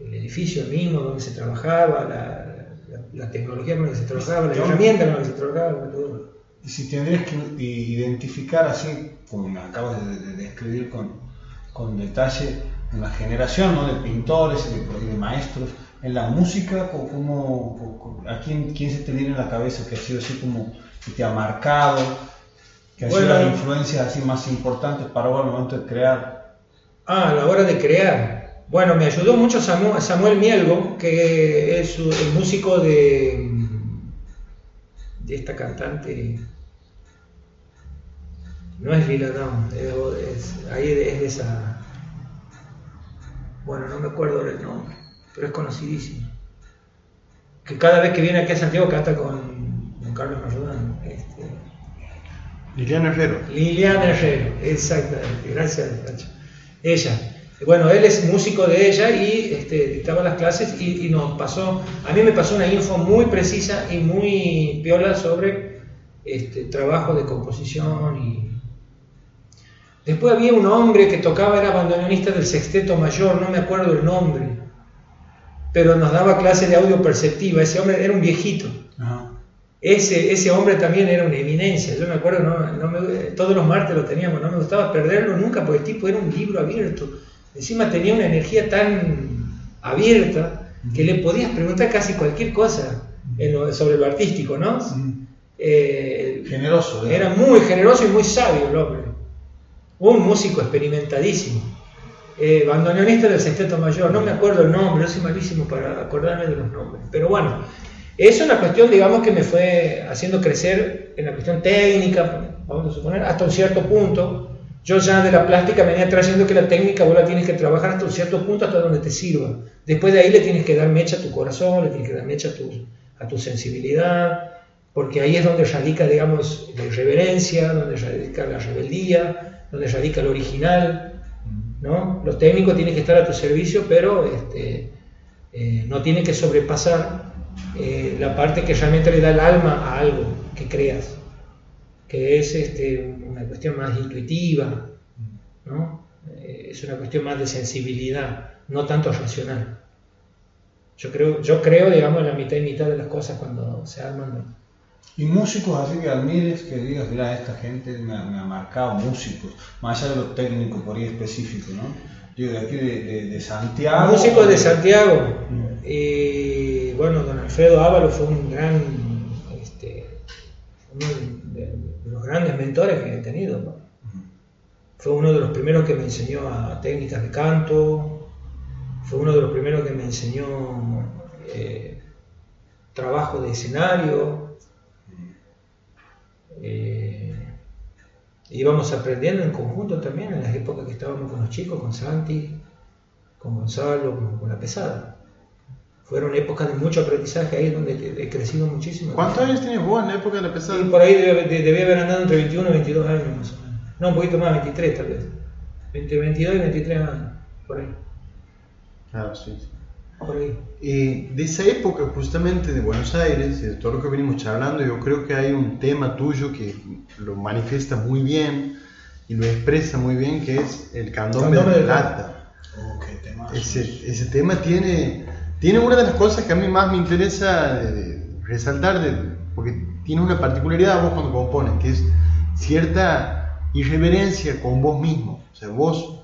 el edificio mismo donde se trabajaba, la, la, la tecnología con la que se trabajaba, la herramienta con la que se trabajaba, todo. Y si tendrías que identificar así, como me acabas de, de describir con, con detalle, en la generación ¿no? de pintores y de, de maestros, en la música, como, ¿a quién, quién se te viene en la cabeza que ha sido así como que te ha marcado, que ha sido las influencias así más importantes para vos al momento de crear? Ah, a la hora de crear. Bueno, me ayudó mucho Samu- Samuel Mielgo, que es el músico de, de esta cantante. No es Lila Down, es, es- ahí es de esa. Bueno, no me acuerdo del nombre, pero es conocidísimo. Que cada vez que viene aquí a Santiago canta con, con Carlos Mayudán. Liliana Herrero. Liliana Herrero, exactamente, gracias Nacho. Ella, bueno, él es músico de ella y este, dictaba las clases y, nos pasó, a mí me pasó una info muy precisa y muy piola sobre este, trabajo de composición y... Después había un hombre que tocaba, era bandoneonista del sexteto mayor, no me acuerdo el nombre, pero nos daba clases de audio perceptiva, ese hombre era un viejito. Ese, ese hombre también era una eminencia. Yo me acuerdo, no, no me- todos los martes lo teníamos, no me gustaba perderlo nunca porque el tipo era un libro abierto. Encima tenía una energía tan abierta que le podías preguntar casi cualquier cosa en lo- sobre lo artístico, ¿no? Eh, Generoso, ¿eh? Era muy generoso y muy sabio el hombre. Un músico experimentadísimo. Eh, bandoneonista del Sexteto Mayor, no me acuerdo el nombre, yo soy malísimo para acordarme de los nombres. Pero bueno, es una cuestión, digamos, que me fue haciendo crecer en la cuestión técnica, vamos a suponer, hasta un cierto punto. Yo ya de la plástica venía trayendo que la técnica vos la tienes que trabajar hasta un cierto punto, hasta donde te sirva. Después de ahí le tienes que dar mecha a tu corazón, le tienes que dar mecha a tu, a tu sensibilidad, porque ahí es donde radica, digamos, la irreverencia, donde radica la rebeldía, donde radica lo original, ¿no? Lo técnico tiene que estar a tu servicio, pero este, eh, no tiene que sobrepasar eh, la parte que realmente le da el alma a algo que creas, que es este, una cuestión más intuitiva, ¿no? Eh, es una cuestión más de sensibilidad, no tanto racional. Yo creo, yo creo, digamos, en la mitad y mitad de las cosas cuando se arman. Y músicos así que admires, que digas, mira, esta gente me ha, me ha marcado, músicos, más allá de lo técnico por ahí específico, ¿no? Yo de aquí de, de- de Santiago. Músicos de Santiago. Y bueno, don Alfredo Ávalo fue un gran, este, uno de, de los grandes mentores que he tenido. ¿no? Fue uno de los primeros que me enseñó a técnicas de canto, fue uno de los primeros que me enseñó eh, trabajo de escenario. Eh, íbamos aprendiendo en conjunto también en las épocas que estábamos con los chicos, con Santi, con Gonzalo, con, con la pesada. Fueron épocas de mucho aprendizaje ahí donde he crecido muchísimo. ¿Cuántos años tenías vos en la época de la pesada? Y por ahí debía haber andado entre 21 y 22 años más o menos. No, un poquito más, 23 tal vez. Entre 22 y 23 años, por ahí. Claro, sí. sí. Eh, de esa época justamente de Buenos Aires, de todo lo que venimos charlando, yo creo que hay un tema tuyo que lo manifiesta muy bien y lo expresa muy bien, que es el candombe, Candombe de de plata. Oh. Ese, ese tema tiene, tiene una de las cosas que a mí más me interesa eh, resaltar, de- porque tiene una particularidad vos cuando compones, que es cierta irreverencia con vos mismo. O sea, vos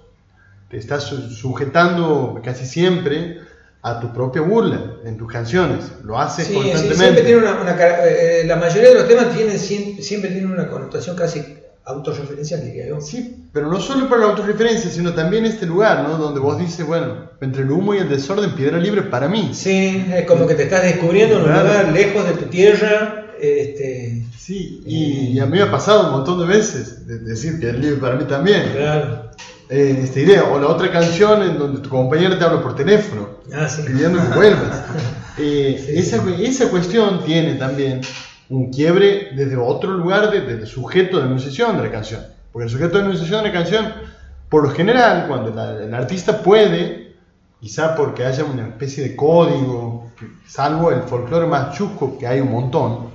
te estás su- sujetando casi siempre a tu propia burla en tus canciones. Lo haces Sí, sí, constantemente. tiene una, una eh, la mayoría de los temas tienen, siempre, tienen una connotación casi autorreferencial, diría yo. Sí, pero no solo para la autorreferencia, sino también este lugar, ¿no? Donde vos dices, bueno, entre el humo y el desorden, piedra libre para mí. Sí, es como que te estás descubriendo en un lugar lejos de tu tierra. Este, Sí, y, y a mí me ha pasado un montón de veces de decir piedra libre para mí también. Claro. Eh, esta idea, o la otra canción en donde tu compañero te habla por teléfono, Ah, sí. pidiendo que vuelvas. eh, esa, esa cuestión tiene también un quiebre desde otro lugar, desde el sujeto de enunciación de la canción. Porque el sujeto de enunciación de la canción, por lo general, cuando el artista puede, quizá porque haya una especie de código, salvo el folclore más chusco, que hay un montón,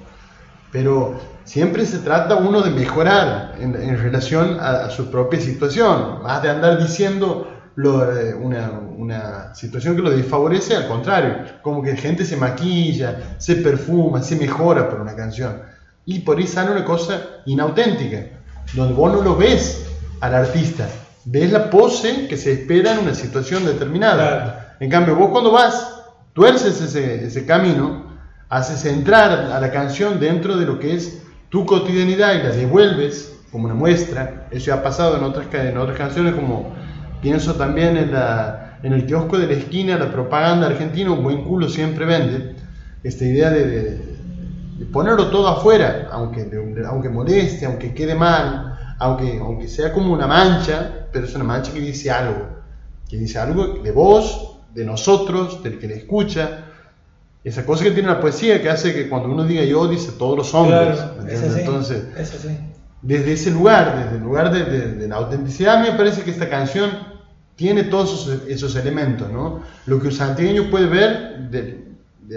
pero siempre se trata uno de mejorar en, relación a, su propia situación, más de andar diciendo eh, una, situación que lo desfavorece, al contrario, como que gente se maquilla, se perfuma, se mejora por una canción. Y por ahí sale una cosa inauténtica, donde vos no lo ves al artista, ves la pose que se espera en una situación determinada. En cambio, vos cuando vas, tuerces ese, ese camino, haces entrar a la canción dentro de lo que es tu cotidianidad y la devuelves como una muestra. Eso ya ha pasado en otras, en otras canciones como Pienso también en, la, en el kiosco de la esquina, la propaganda argentina, un buen culo siempre vende. Esta idea de, ponerlo todo afuera, aunque, aunque moleste, aunque quede mal, aunque, aunque sea como una mancha, pero es una mancha que dice algo, que dice algo de vos, de nosotros, del que le escucha. Esa cosa que tiene la poesía que hace que cuando uno diga yo, dice todos los hombres. Entonces, desde ese lugar, desde el lugar de, la autenticidad, a mí me parece que esta canción tiene todos esos, elementos, ¿no? Lo que un santiagueño puede ver de,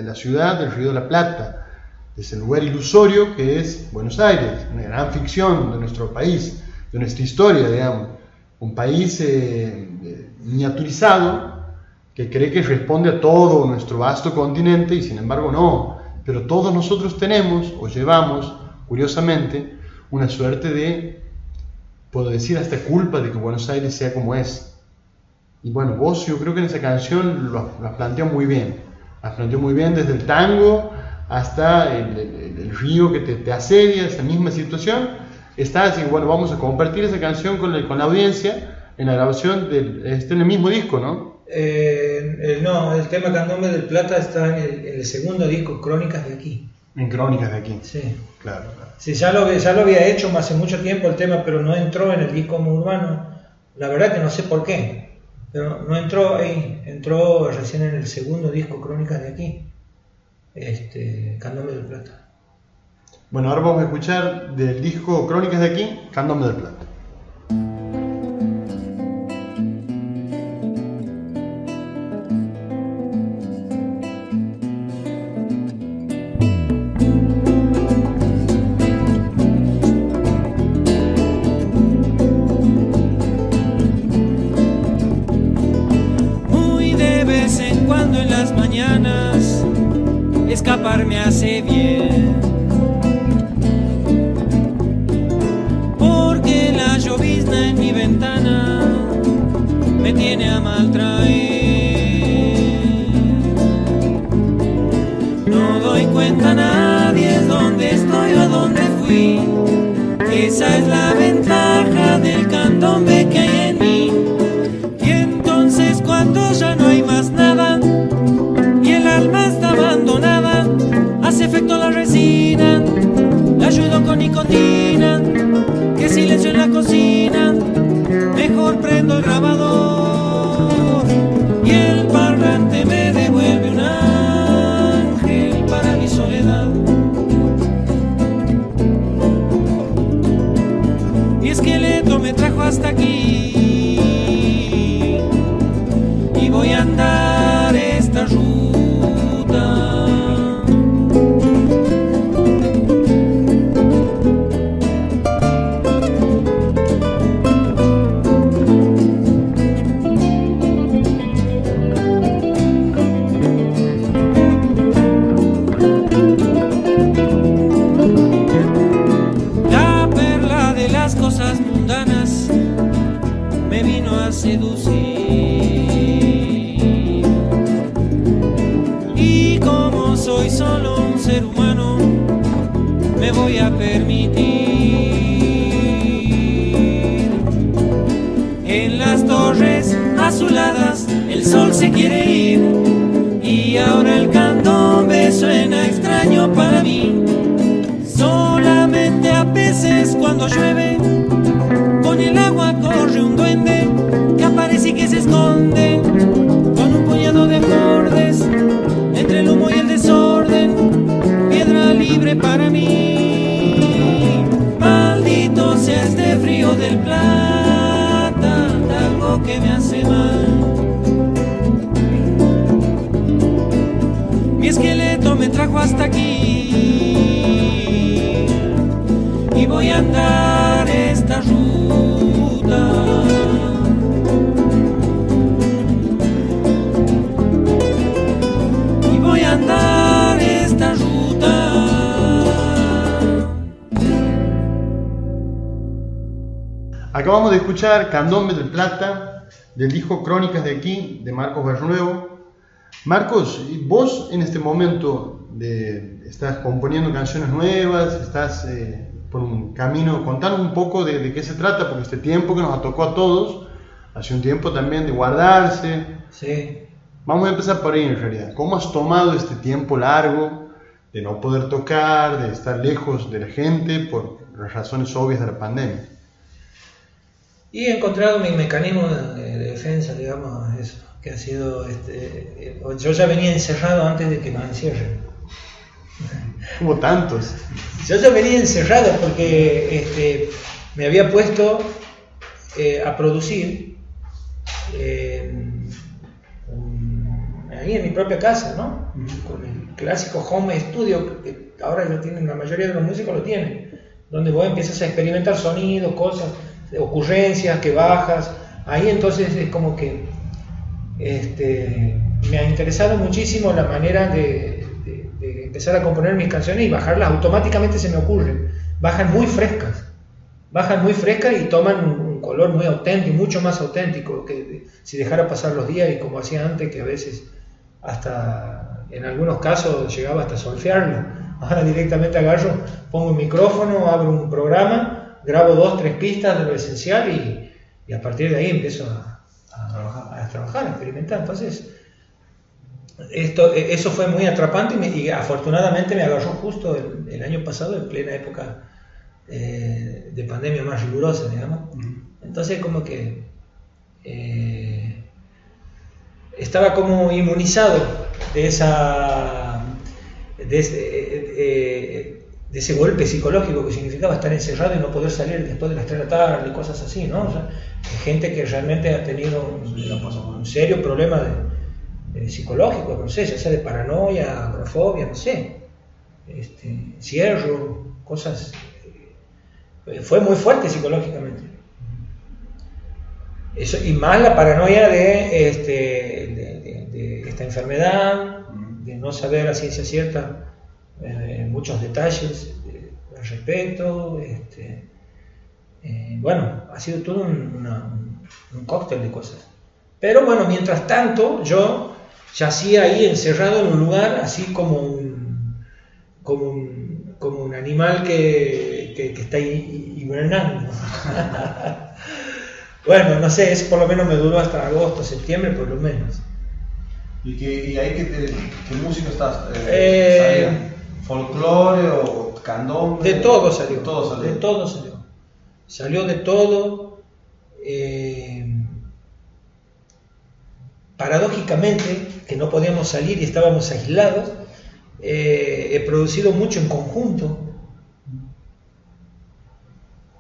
la ciudad del Río de la Plata, de ese lugar ilusorio que es Buenos Aires, una gran ficción de nuestro país, de nuestra historia, digamos. Un país eh, miniaturizado que cree que responde a todo nuestro vasto continente y sin embargo no. Pero todos nosotros tenemos o llevamos, curiosamente, una suerte de, puedo decir, hasta culpa de que Buenos Aires sea como es. Y bueno, vos yo creo que en esa canción lo, has planteó muy bien. Las planteó muy bien desde el tango hasta el, río que te, asedia, esa misma situación. Está así, bueno, vamos a compartir esa canción con, con la audiencia en la grabación del, este, en el mismo disco, ¿no? Eh, no, el tema Candombe del Plata está en el, segundo disco, Crónicas de aquí. En Crónicas de aquí. Sí. Claro, Sí, ya lo, ya lo había hecho hace mucho tiempo el tema, pero no entró en el disco urbano. La verdad que no sé por qué. Pero no entró ahí, entró recién en el segundo disco Crónicas de aquí, este, Candombe del Plata. Bueno, ahora vamos a escuchar del disco Crónicas de aquí, Candombe del Plata. Escuchar Candombe del Plata, del disco Crónicas de aquí, de Marcos Bernuevo. Marcos, vos en este momento de, estás componiendo canciones nuevas, estás eh, por un camino, contanos un poco de, de, qué se trata, porque este tiempo que nos tocó a todos, hace un tiempo también de guardarse. Sí. Vamos a empezar por ahí en realidad. ¿Cómo has tomado este tiempo largo de no poder tocar, de estar lejos de la gente por las razones obvias de la pandemia? Y he encontrado mi mecanismo de, de defensa, digamos, eso, que ha sido, este, yo ya venía encerrado antes de que nos encierren. Como tantos. Yo ya venía encerrado porque este, me había puesto eh, a producir eh, un- ahí en mi propia casa, ¿no? Con el clásico home studio que ahora lo tienen, la mayoría de los músicos lo tienen, donde vos empiezas a experimentar sonidos, cosas, ocurrencias que bajas. Ahí entonces es como que este, me ha interesado muchísimo la manera de, de- empezar a componer mis canciones y bajarlas automáticamente se me ocurren. Bajan muy frescas, bajan muy frescas y toman un, color muy auténtico, mucho más auténtico que si dejara pasar los días y como hacía antes, que a veces hasta en algunos casos llegaba hasta solfearlo. Ahora directamente agarro, pongo un micrófono, abro un programa, grabo dos, tres pistas de lo esencial y, y a partir de ahí empiezo a, a- a trabajar, a experimentar. Entonces, esto, e- eso fue muy atrapante y, me- y afortunadamente me agarró justo el, el año pasado, en plena época eh, de pandemia más rigurosa, digamos. Entonces, como que eh, estaba como inmunizado de esa de ese, eh, eh, de ese golpe psicológico que significaba estar encerrado y no poder salir después de las 3 de la tarde y cosas así, ¿no? O sea, gente que realmente ha tenido un, un serio problema de, de psicológico, no sé, ya sea de paranoia, agorafobia, no sé, este, encierro, cosas. eh, Fue muy fuerte psicológicamente. Eso, y más la paranoia de, este, de, de- de esta enfermedad, de no saber a ciencia cierta eh, muchos detalles eh, al respecto. Este, eh, bueno, ha sido todo un, una- un cóctel de cosas. Pero bueno, mientras tanto, yo yacía ahí encerrado en un lugar así como un, como un, como un animal que, que- que está hi- hibernando. bueno, no sé, eso por lo menos me duró hasta agosto, septiembre, por lo menos. ¿Y, que, y ahí qué, música estás? Eh, salía? ¿Folclore o candombe? De todo salió. De todo salió. De todo salió. Salió de todo. eh, paradójicamente, que no podíamos salir y estábamos aislados, eh, he producido mucho en conjunto.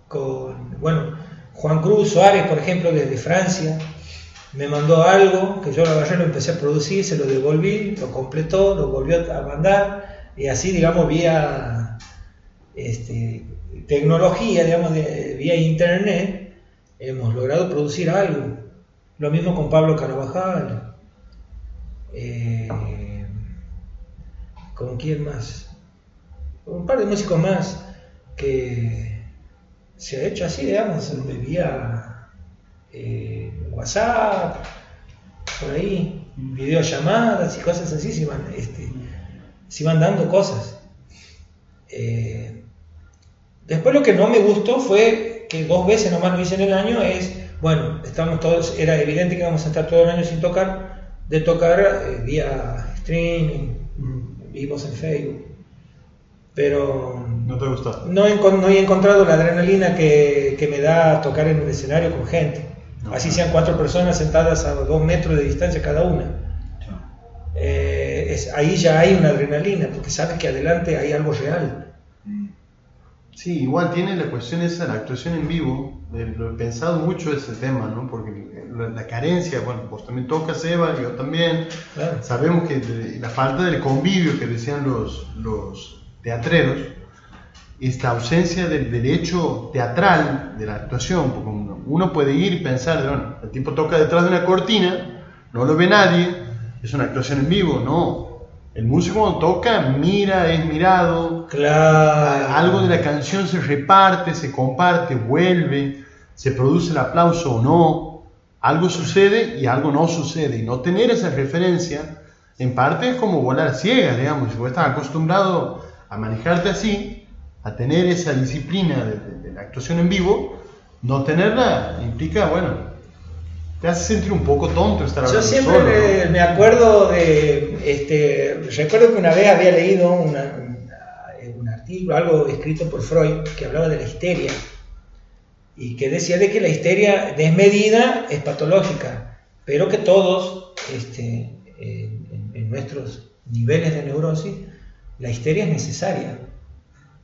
Con, bueno, Juan Cruz Suárez, por ejemplo, desde Francia, me mandó algo que yo lo agarré, lo empecé a producir, se lo devolví, lo completó, lo volvió a mandar, y así, digamos, vía este, tecnología, digamos, vía internet, hemos logrado producir algo. Lo mismo con Pablo Carvajal. Eh, ¿Con quién más? Un par de músicos más que se ha hecho así, digamos, vía eh, WhatsApp, por ahí, videollamadas y cosas así, se van, este, se van dando cosas. Eh, después lo que no me gustó fue que dos veces nomás lo hice en el año es, bueno, estamos todos, era evidente que íbamos a estar todo el año sin tocar, de tocar eh, vía streaming, vivos en Facebook. Pero ¿No te gustó? no he, encon- no he encontrado la adrenalina que, que me da tocar en un escenario con gente. Así sean cuatro personas sentadas a dos metros de distancia cada una. Eh, es- ahí ya hay una adrenalina, porque sabes que adelante hay algo real. Sí, igual tiene la cuestión esa, la actuación en vivo. eh, Lo he pensado mucho ese tema, ¿no? Porque la, la carencia, bueno, vos también tocas, Eva, yo también, sabemos que la falta del convivio que decían los, los teatreros, esta ausencia del derecho teatral de la actuación, porque uno, uno puede ir y pensar, bueno, el tipo toca detrás de una cortina, no lo ve nadie, es una actuación en vivo, no. El músico cuando toca mira, es mirado, algo de la canción se reparte, se comparte, vuelve, se produce el aplauso o no, algo sucede y algo no sucede. Y no tener esa referencia, en parte es como volar a ciegas, digamos, si vos estás acostumbrado a manejarte así, a tener esa disciplina de, de- de la actuación en vivo, no tenerla implica, bueno, te hace sentir un poco tonto estar Yo hablando siempre solo, ¿no? me, acuerdo de, este, recuerdo que una vez había leído una- una- un artículo, algo escrito por Freud, que hablaba de la histeria, y que decía de que la histeria desmedida es patológica, pero que todos, este, en, en- en nuestros niveles de neurosis, la histeria es necesaria,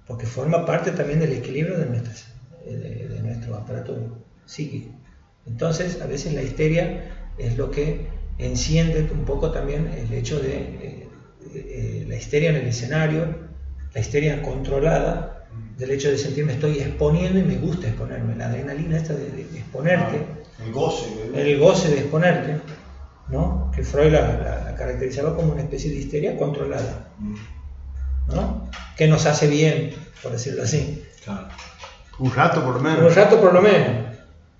porque forma parte también del equilibrio de, nuestras- de- de nuestro aparato psíquico. Entonces, a veces la histeria es lo que enciende un poco también el hecho de eh, eh, la histeria en el escenario, la histeria controlada, del hecho de sentirme estoy exponiendo y me gusta exponerme, la adrenalina esta de, de exponerte, El goce. ¿verdad? el goce de exponerte, ¿no? que Freud la, la- la caracterizaba como una especie de histeria controlada, ¿no? que nos hace bien, por decirlo así. Un rato por lo menos. Un rato por lo menos.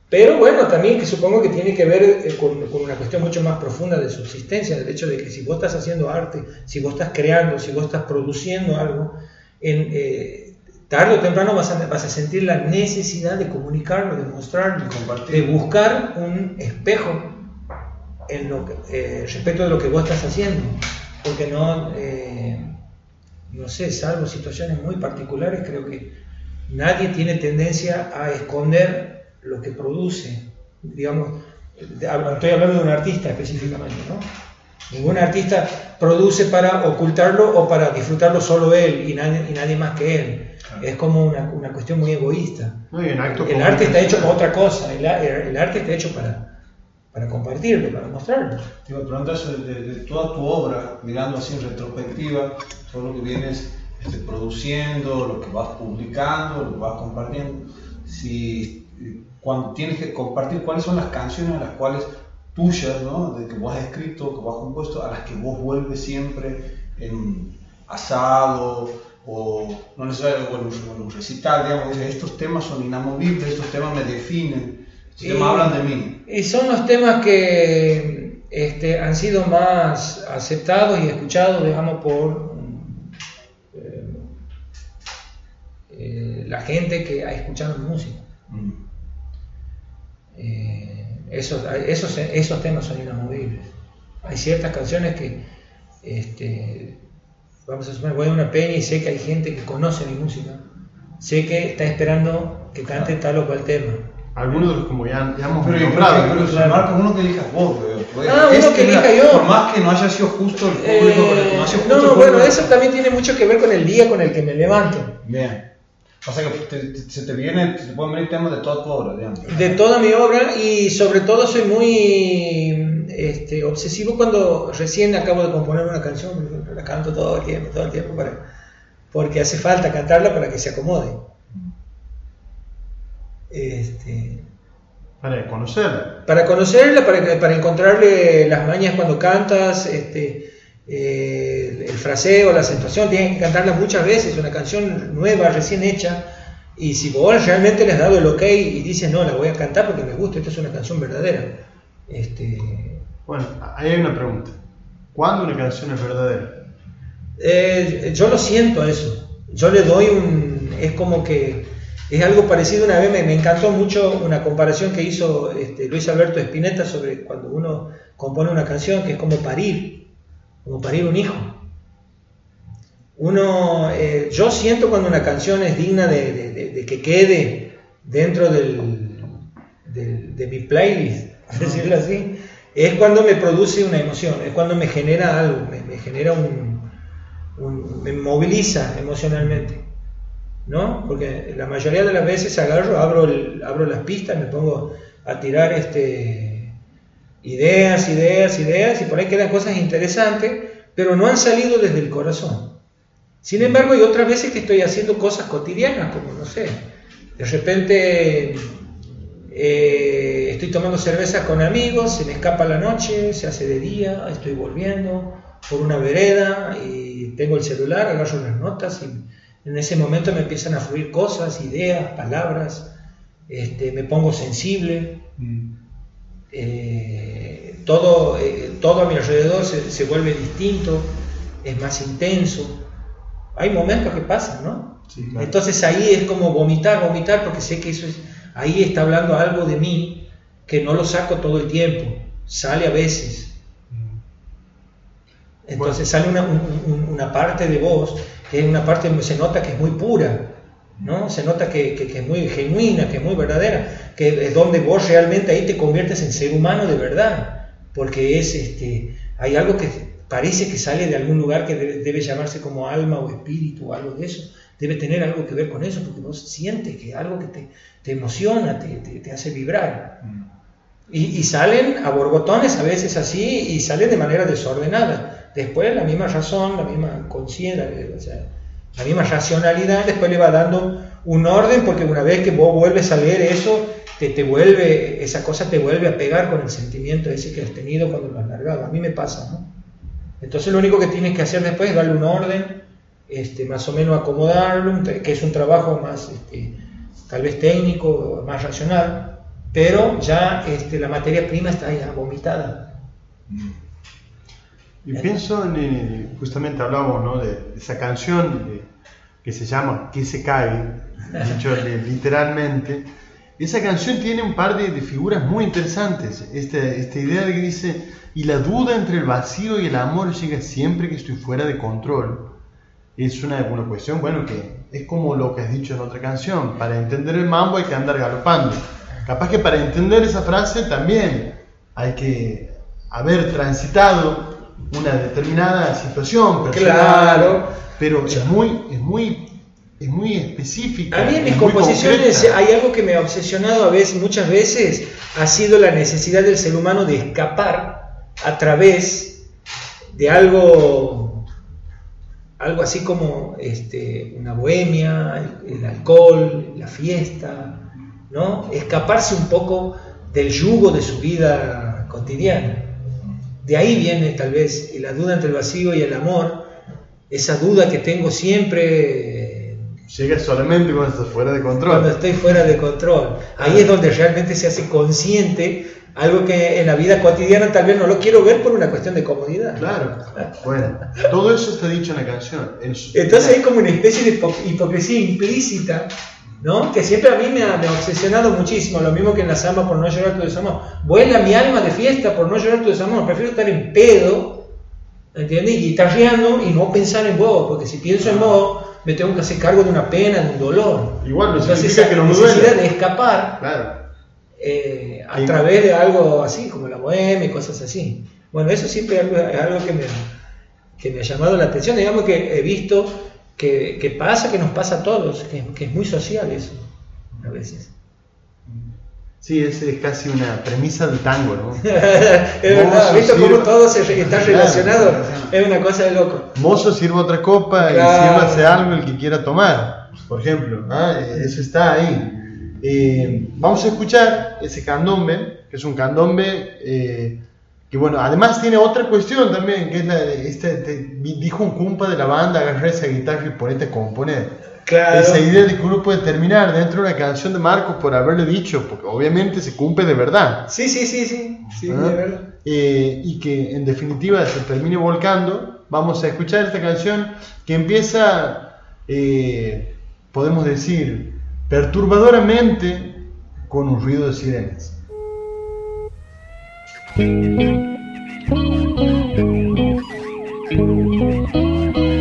Pero bueno, también que supongo que tiene que ver eh, con, con una cuestión mucho más profunda de subsistencia, del hecho de que si vos estás haciendo arte, si vos estás creando, si vos estás produciendo algo, en, eh, tarde o temprano vas a, vas a sentir la necesidad de comunicarlo, de mostrarlo, de buscar un espejo en lo que, eh, respecto de lo que vos estás haciendo. Porque no, eh, no sé, salvo situaciones muy particulares, creo que nadie tiene tendencia a esconder lo que produce. Digamos, estoy hablando de un artista específicamente, ¿no? Ningún artista produce para ocultarlo o para disfrutarlo solo él y nadie, y nadie más que él. Es como una, una cuestión muy egoísta. No, y en acto El arte está hecho para otra cosa, el, a- el arte está hecho para, para compartirlo, para mostrarlo. Te iba a preguntar sobre de, de toda tu obra, mirando así en retrospectiva, todo lo que vienes este, produciendo, lo que vas publicando, lo que vas compartiendo, si cuando tienes que compartir, cuáles son las canciones a las cuales tuyas, ¿no? de que vos has escrito, que vos has compuesto, a las que vos vuelves siempre en asado o no necesariamente o en un, recital, digamos, estos temas son inamovibles, estos temas me definen, estos Y- temas hablan de mí. Y son los temas que este, han sido más aceptados y escuchados, digamos, por eh, eh, la gente que ha escuchado mi música. Eh, esos, esos, esos temas son inamovibles. Hay ciertas canciones que, este, vamos a suponer, voy a una peña y sé que hay gente que conoce mi música, sé que está esperando que cante tal o cual tema. Algunos de los como ya, ya hemos Pero, nombrado. pero. Marcos, uno que elijas vos. Pues, Ah, uno que elija yo. Por más que no haya sido justo el público, Eh, no sido justo no, el no, público. bueno, eso también tiene mucho que ver con el día con el que me levanto. Bien. O sea que te- te- se te viene, se te pueden venir temas de toda tu obra, digamos. De toda mi obra y sobre todo soy muy este, obsesivo cuando recién acabo de componer una canción, la canto todo el tiempo, todo el tiempo, para, porque hace falta cantarla para que se acomode. Este, Para conocerla. para conocerla, para, para encontrarle las mañas cuando cantas, este, eh, el fraseo, la acentuación, tienes que cantarla muchas veces, una canción nueva, recién hecha, y si vos realmente le has dado el ok y dices, no, la voy a cantar porque me gusta, esta es una canción verdadera. Este, Bueno, ahí hay una pregunta. ¿Cuándo una canción es verdadera? eh, yo lo siento eso, yo le doy un, es como que es algo parecido, una vez me, me encantó mucho una comparación que hizo este, Luis Alberto Spinetta sobre cuando uno compone una canción que es como parir, como parir un hijo. Uno, eh, yo siento cuando una canción es digna de, de- de- de que quede dentro del, del- de mi playlist, por decirlo así, es cuando me produce una emoción, es cuando me genera algo, me, me genera un, un- me moviliza emocionalmente, ¿no? Porque la mayoría de las veces agarro, abro, el- abro las pistas, me pongo a tirar este Ideas, ideas, ideas, y por ahí quedan cosas interesantes, pero no han salido desde el corazón. Sin embargo, hay otras veces que estoy haciendo cosas cotidianas, como no sé, de repente eh, estoy tomando cerveza con amigos, se me escapa la noche, se hace de día, estoy volviendo por una vereda y tengo el celular, agarro las notas y en ese momento me empiezan a fluir cosas, ideas, palabras, este, me pongo sensible. Mm. Eh, todo, eh, todo a mi alrededor se, se, vuelve distinto, es más intenso. Hay momentos que pasan, ¿no? Entonces ahí es como vomitar, vomitar, porque sé que eso es, ahí está hablando algo de mí que no lo saco todo el tiempo, sale a veces. Mm. Entonces sale una, una, parte de vos, que es una parte, se nota que es muy pura, ¿no? Se nota que, que, es muy genuina, que es muy verdadera, que es donde vos realmente ahí te conviertes en ser humano de verdad, porque es, este, hay algo que parece que sale de algún lugar que debe, llamarse como alma o espíritu o algo de eso, debe tener algo que ver con eso, porque vos sientes que algo que te, te emociona, te, te, hace vibrar. Mm. Y, y, salen a borbotones a veces así y salen de manera desordenada. Después la misma razón, la misma conciencia, o sea, la misma racionalidad, después le va dando un orden, porque una vez que vos vuelves a leer eso, te, te vuelve, esa cosa te vuelve a pegar con el sentimiento ese que has tenido cuando lo has largado. A mí me pasa, ¿no? Entonces lo único que tienes que hacer después es darle un orden, este, más o menos acomodarlo, que es un trabajo más, este, tal vez técnico, más racional, pero ya este, la materia prima está ya vomitada. Y pienso, en, justamente hablamos ¿no? de, esa canción que se llama Que se cae, dicho literalmente. Esa canción tiene un par de, figuras muy interesantes. Esta, esta idea de que dice, y la duda entre el vacío y el amor llega siempre que estoy fuera de control. Es una, una cuestión, bueno, que es como lo que has dicho en otra canción. Para entender el mambo hay que andar galopando. Capaz que para entender esa frase también hay que haber transitado una determinada situación claro. Pero es muy, es muy, es muy específica. A mí en mis composiciones hay algo que me ha obsesionado a veces, muchas veces, ha sido la necesidad del ser humano de escapar a través de algo, algo así como este, una bohemia, el, el alcohol, la fiesta, ¿no? Escaparse un poco del yugo de su vida cotidiana. De ahí viene tal vez la duda entre el vacío y el amor, esa duda que tengo siempre. Llega solamente cuando estás fuera de control. Cuando estoy fuera de control. Ahí es donde realmente se hace consciente algo que en la vida cotidiana tal vez no lo quiero ver por una cuestión de comodidad. Claro. Bueno, todo eso está dicho en la canción. Entonces hay como una especie de hipocresía implícita ¿no? Que siempre a mí me ha, obsesionado muchísimo, lo mismo que en la samba por no llorar tu desamor. Vuela mi alma de fiesta por no llorar tu desamor, prefiero estar en pedo, ¿entiendes? Y guitarreando y no pensar en vos, porque si pienso en vos, me tengo que hacer cargo de una pena, de un dolor. Igual, no Entonces, esa que no necesidad de escapar eh, a través de algo así, como la bohemia y cosas así. Bueno, eso siempre es algo, que, me, que me ha llamado la atención, digamos que he visto que, pasa, que nos pasa a todos, que, es muy social eso, a veces. Sí, es, es casi una premisa del tango, ¿no? es verdad, ¿visto cómo todo se, está relacionado? Es una cosa de loco. Mozo sirve otra copa y sírvase algo el que quiera tomar, por ejemplo. ¿ah? Eso está ahí. Eh, vamos a escuchar ese candombe, que es un candombe eh, y bueno, además tiene otra cuestión también, que es la de, este, dijo un cumpa de la banda, agarrar esa guitarra y ponete a componer. Claro. Esa idea de que uno puede terminar dentro de una canción de Marcos por haberle dicho, porque obviamente se cumple de verdad. Sí, sí, sí, sí, sí ¿Ah? de verdad. Eh, y que en definitiva se termine volcando. Vamos a escuchar esta canción que empieza, eh, podemos decir, perturbadoramente con un ruido de sirenas.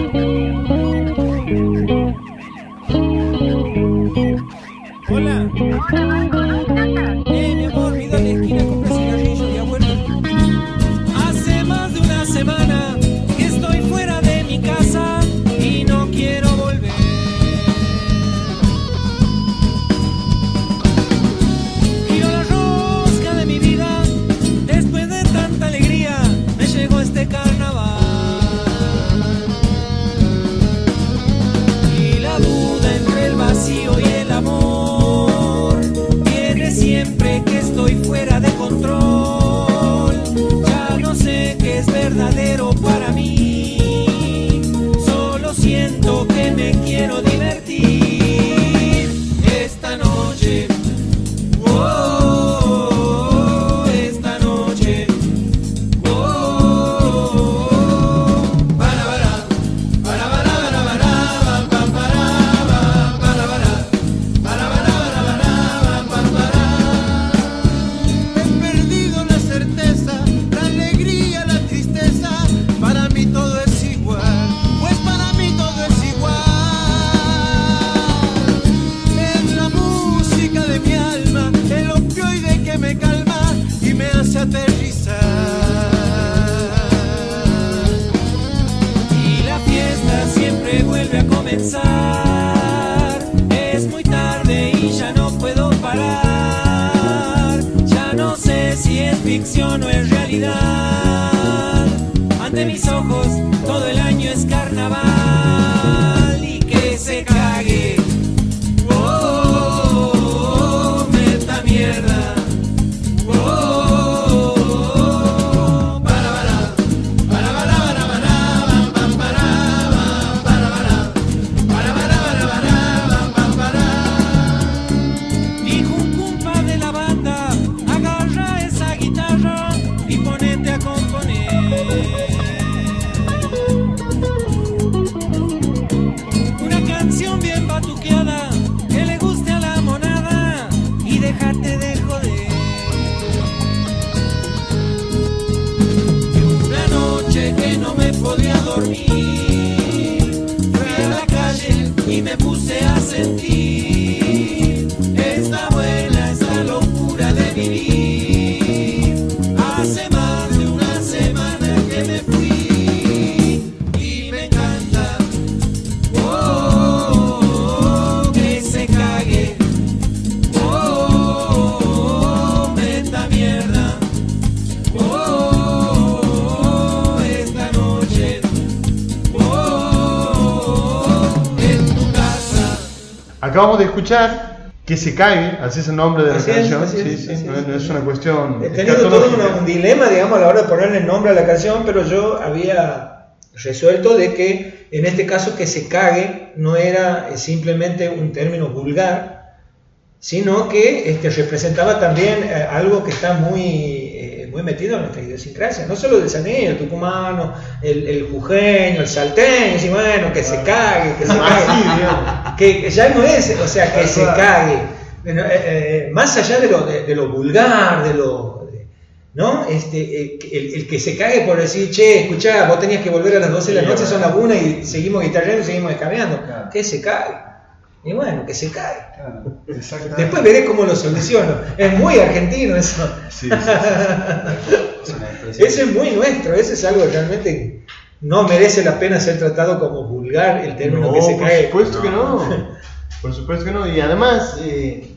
Después Acabamos de escuchar Que se cae, así es el nombre de la Así canción. es, sí, sí, no, es. no es una cuestión. He tenido todo un dilema, digamos, a la hora de ponerle el nombre a la canción, pero yo había resuelto de que en este caso que se cague no era eh, simplemente un término vulgar, sino que este, representaba también eh, algo que está muy, muy metido en nuestra idiosincrasia, no solo del saneño, el tucumano, el, el jujeño, el salteño, y bueno, que se cague, que se cague, que ya no es, o sea, que se cague, eh, eh, más allá de lo, de, de lo vulgar, de lo... ¿No? Este, eh, el, el que se cague por decir, che, escuchá, vos tenías que volver a las 12 de la noche, son las 1 y seguimos guitarreando y seguimos escabeando. Que se cague. Y bueno, que se cague. Después veré cómo lo soluciono. Es muy argentino eso. Sí, Eso es muy nuestro, eso es algo que realmente no merece la pena ser tratado como vulgar el término No, que se por cae. supuesto que no. Por supuesto que no. Y además, eh,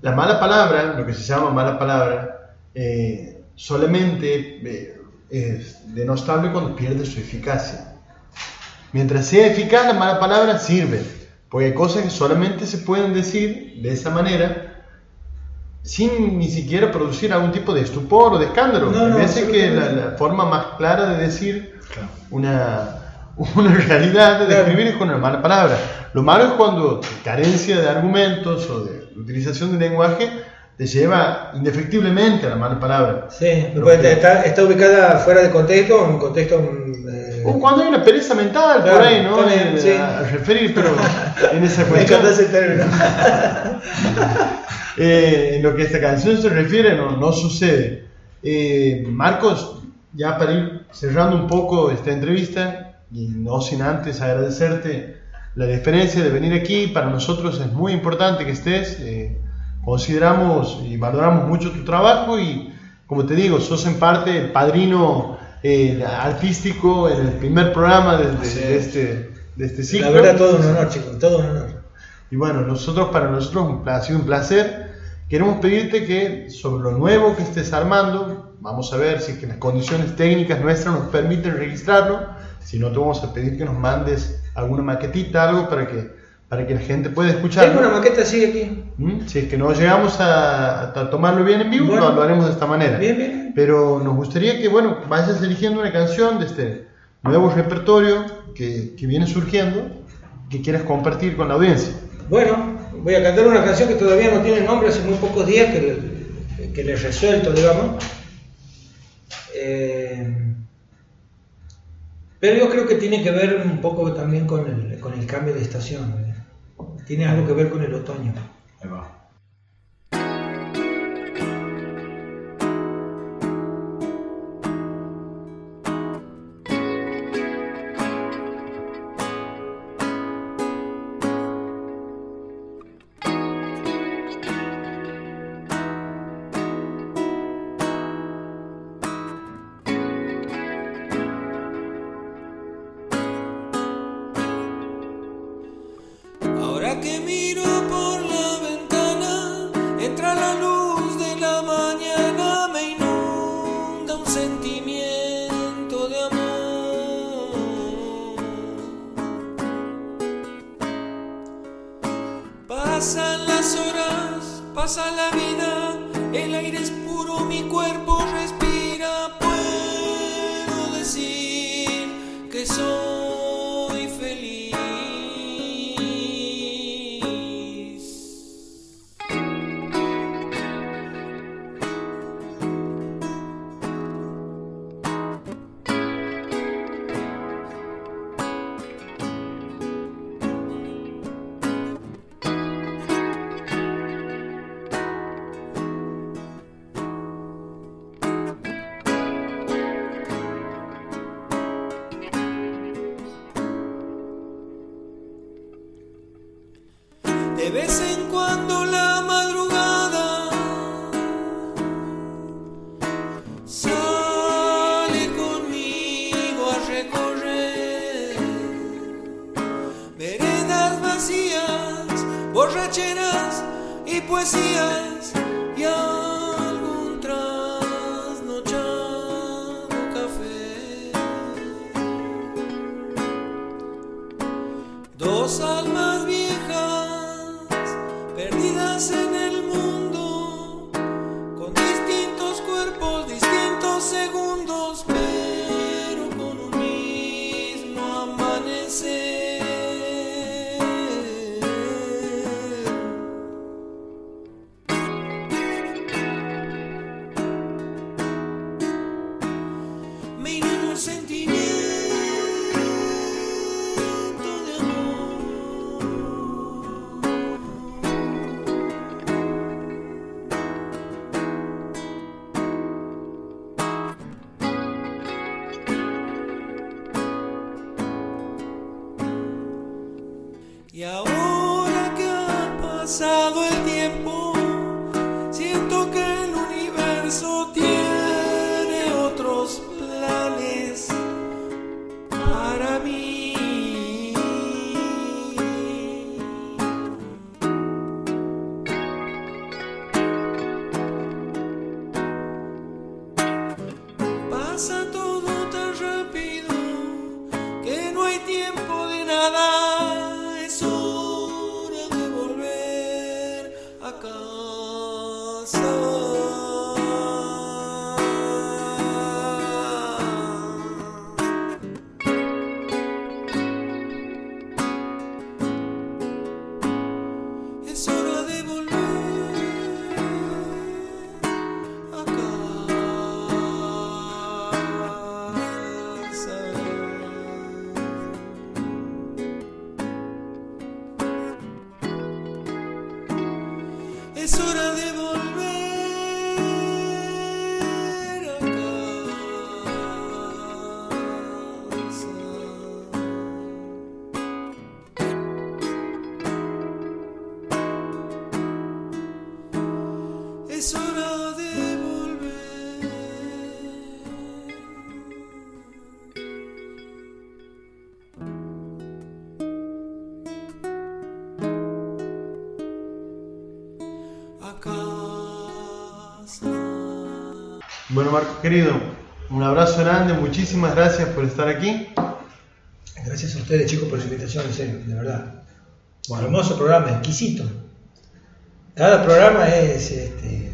la mala palabra, lo que se llama mala palabra, eh, solamente eh, es denostable cuando pierde su eficacia. Mientras sea eficaz, la mala palabra sirve. Porque hay cosas que solamente se pueden decir de esa manera sin ni siquiera producir algún tipo de estupor o de escándalo. No, no, veces que la forma más clara de decir una, una realidad de describir es con una mala palabra. Lo malo es cuando carencia de argumentos o de utilización de lenguaje te lleva indefectiblemente a la mala palabra. Sí, puede- está, está ubicada fuera de contexto, en contexto... eh, O cuando hay una pereza mental por Claro, ahí, ¿no? bien, Eh, sí. A referir, pero en esa Me cuestión. encanta ese término. Eh, en lo que esta canción se refiere no, no sucede. Eh, Marcos, ya para ir cerrando un poco esta entrevista, y no sin antes agradecerte la diferencia de venir aquí, para nosotros es muy importante que estés, eh, consideramos y valoramos mucho tu trabajo y como te digo, sos en parte el padrino eh, artístico en el primer programa de, de- de este, de este ciclo. La verdad, todo un honor, chicos, todo un honor. Y bueno, nosotros para nosotros ha sido un placer. Queremos pedirte que sobre lo nuevo que estés armando, vamos a ver si es que las condiciones técnicas nuestras nos permiten registrarlo. Si no, te vamos a pedir que nos mandes alguna maquetita, algo para que, para que la gente pueda escucharlo. Tengo una maqueta así aquí. ¿Mm? Si es que no llegamos a, a tomarlo bien en vivo, Bueno. lo, haremos de esta manera. Bien, bien. Pero nos gustaría que, bueno, vayas eligiendo una canción de este nuevo repertorio que, que viene surgiendo, que quieras compartir con la audiencia. Bueno, voy a cantar una canción que todavía no tiene nombre, hace muy pocos días que le, que le resuelto, digamos. Eh, pero yo creo que tiene que ver un poco también con el, con el cambio de estación. Tiene algo que ver con el otoño. Ahí va. De vez en cuando la madrugada Bueno, Marcos querido, un abrazo grande, muchísimas gracias por estar aquí. Gracias a ustedes, chicos, por su invitación, en serio, de verdad. Hermoso programa, exquisito. Cada programa es. Este,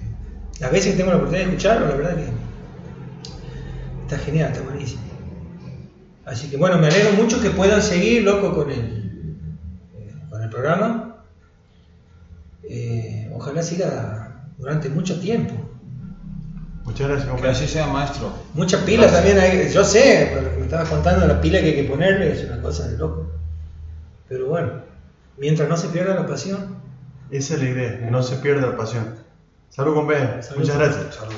las veces que tengo la oportunidad de escucharlo, la verdad que. Está genial, está buenísimo. Así que bueno, me alegro mucho que puedan seguir, loco, con el, eh, con el programa. Eh, ojalá siga durante mucho tiempo. Muchas gracias, Que así sea, maestro. Muchas pilas también hay, yo sé, por lo que me estabas contando, la pila que hay que ponerle es una cosa de loco. Pero bueno, mientras no se pierda la pasión. Esa es la idea, que no se pierda la pasión. Salud, compañero. Salud. Muchas gracias. Salud.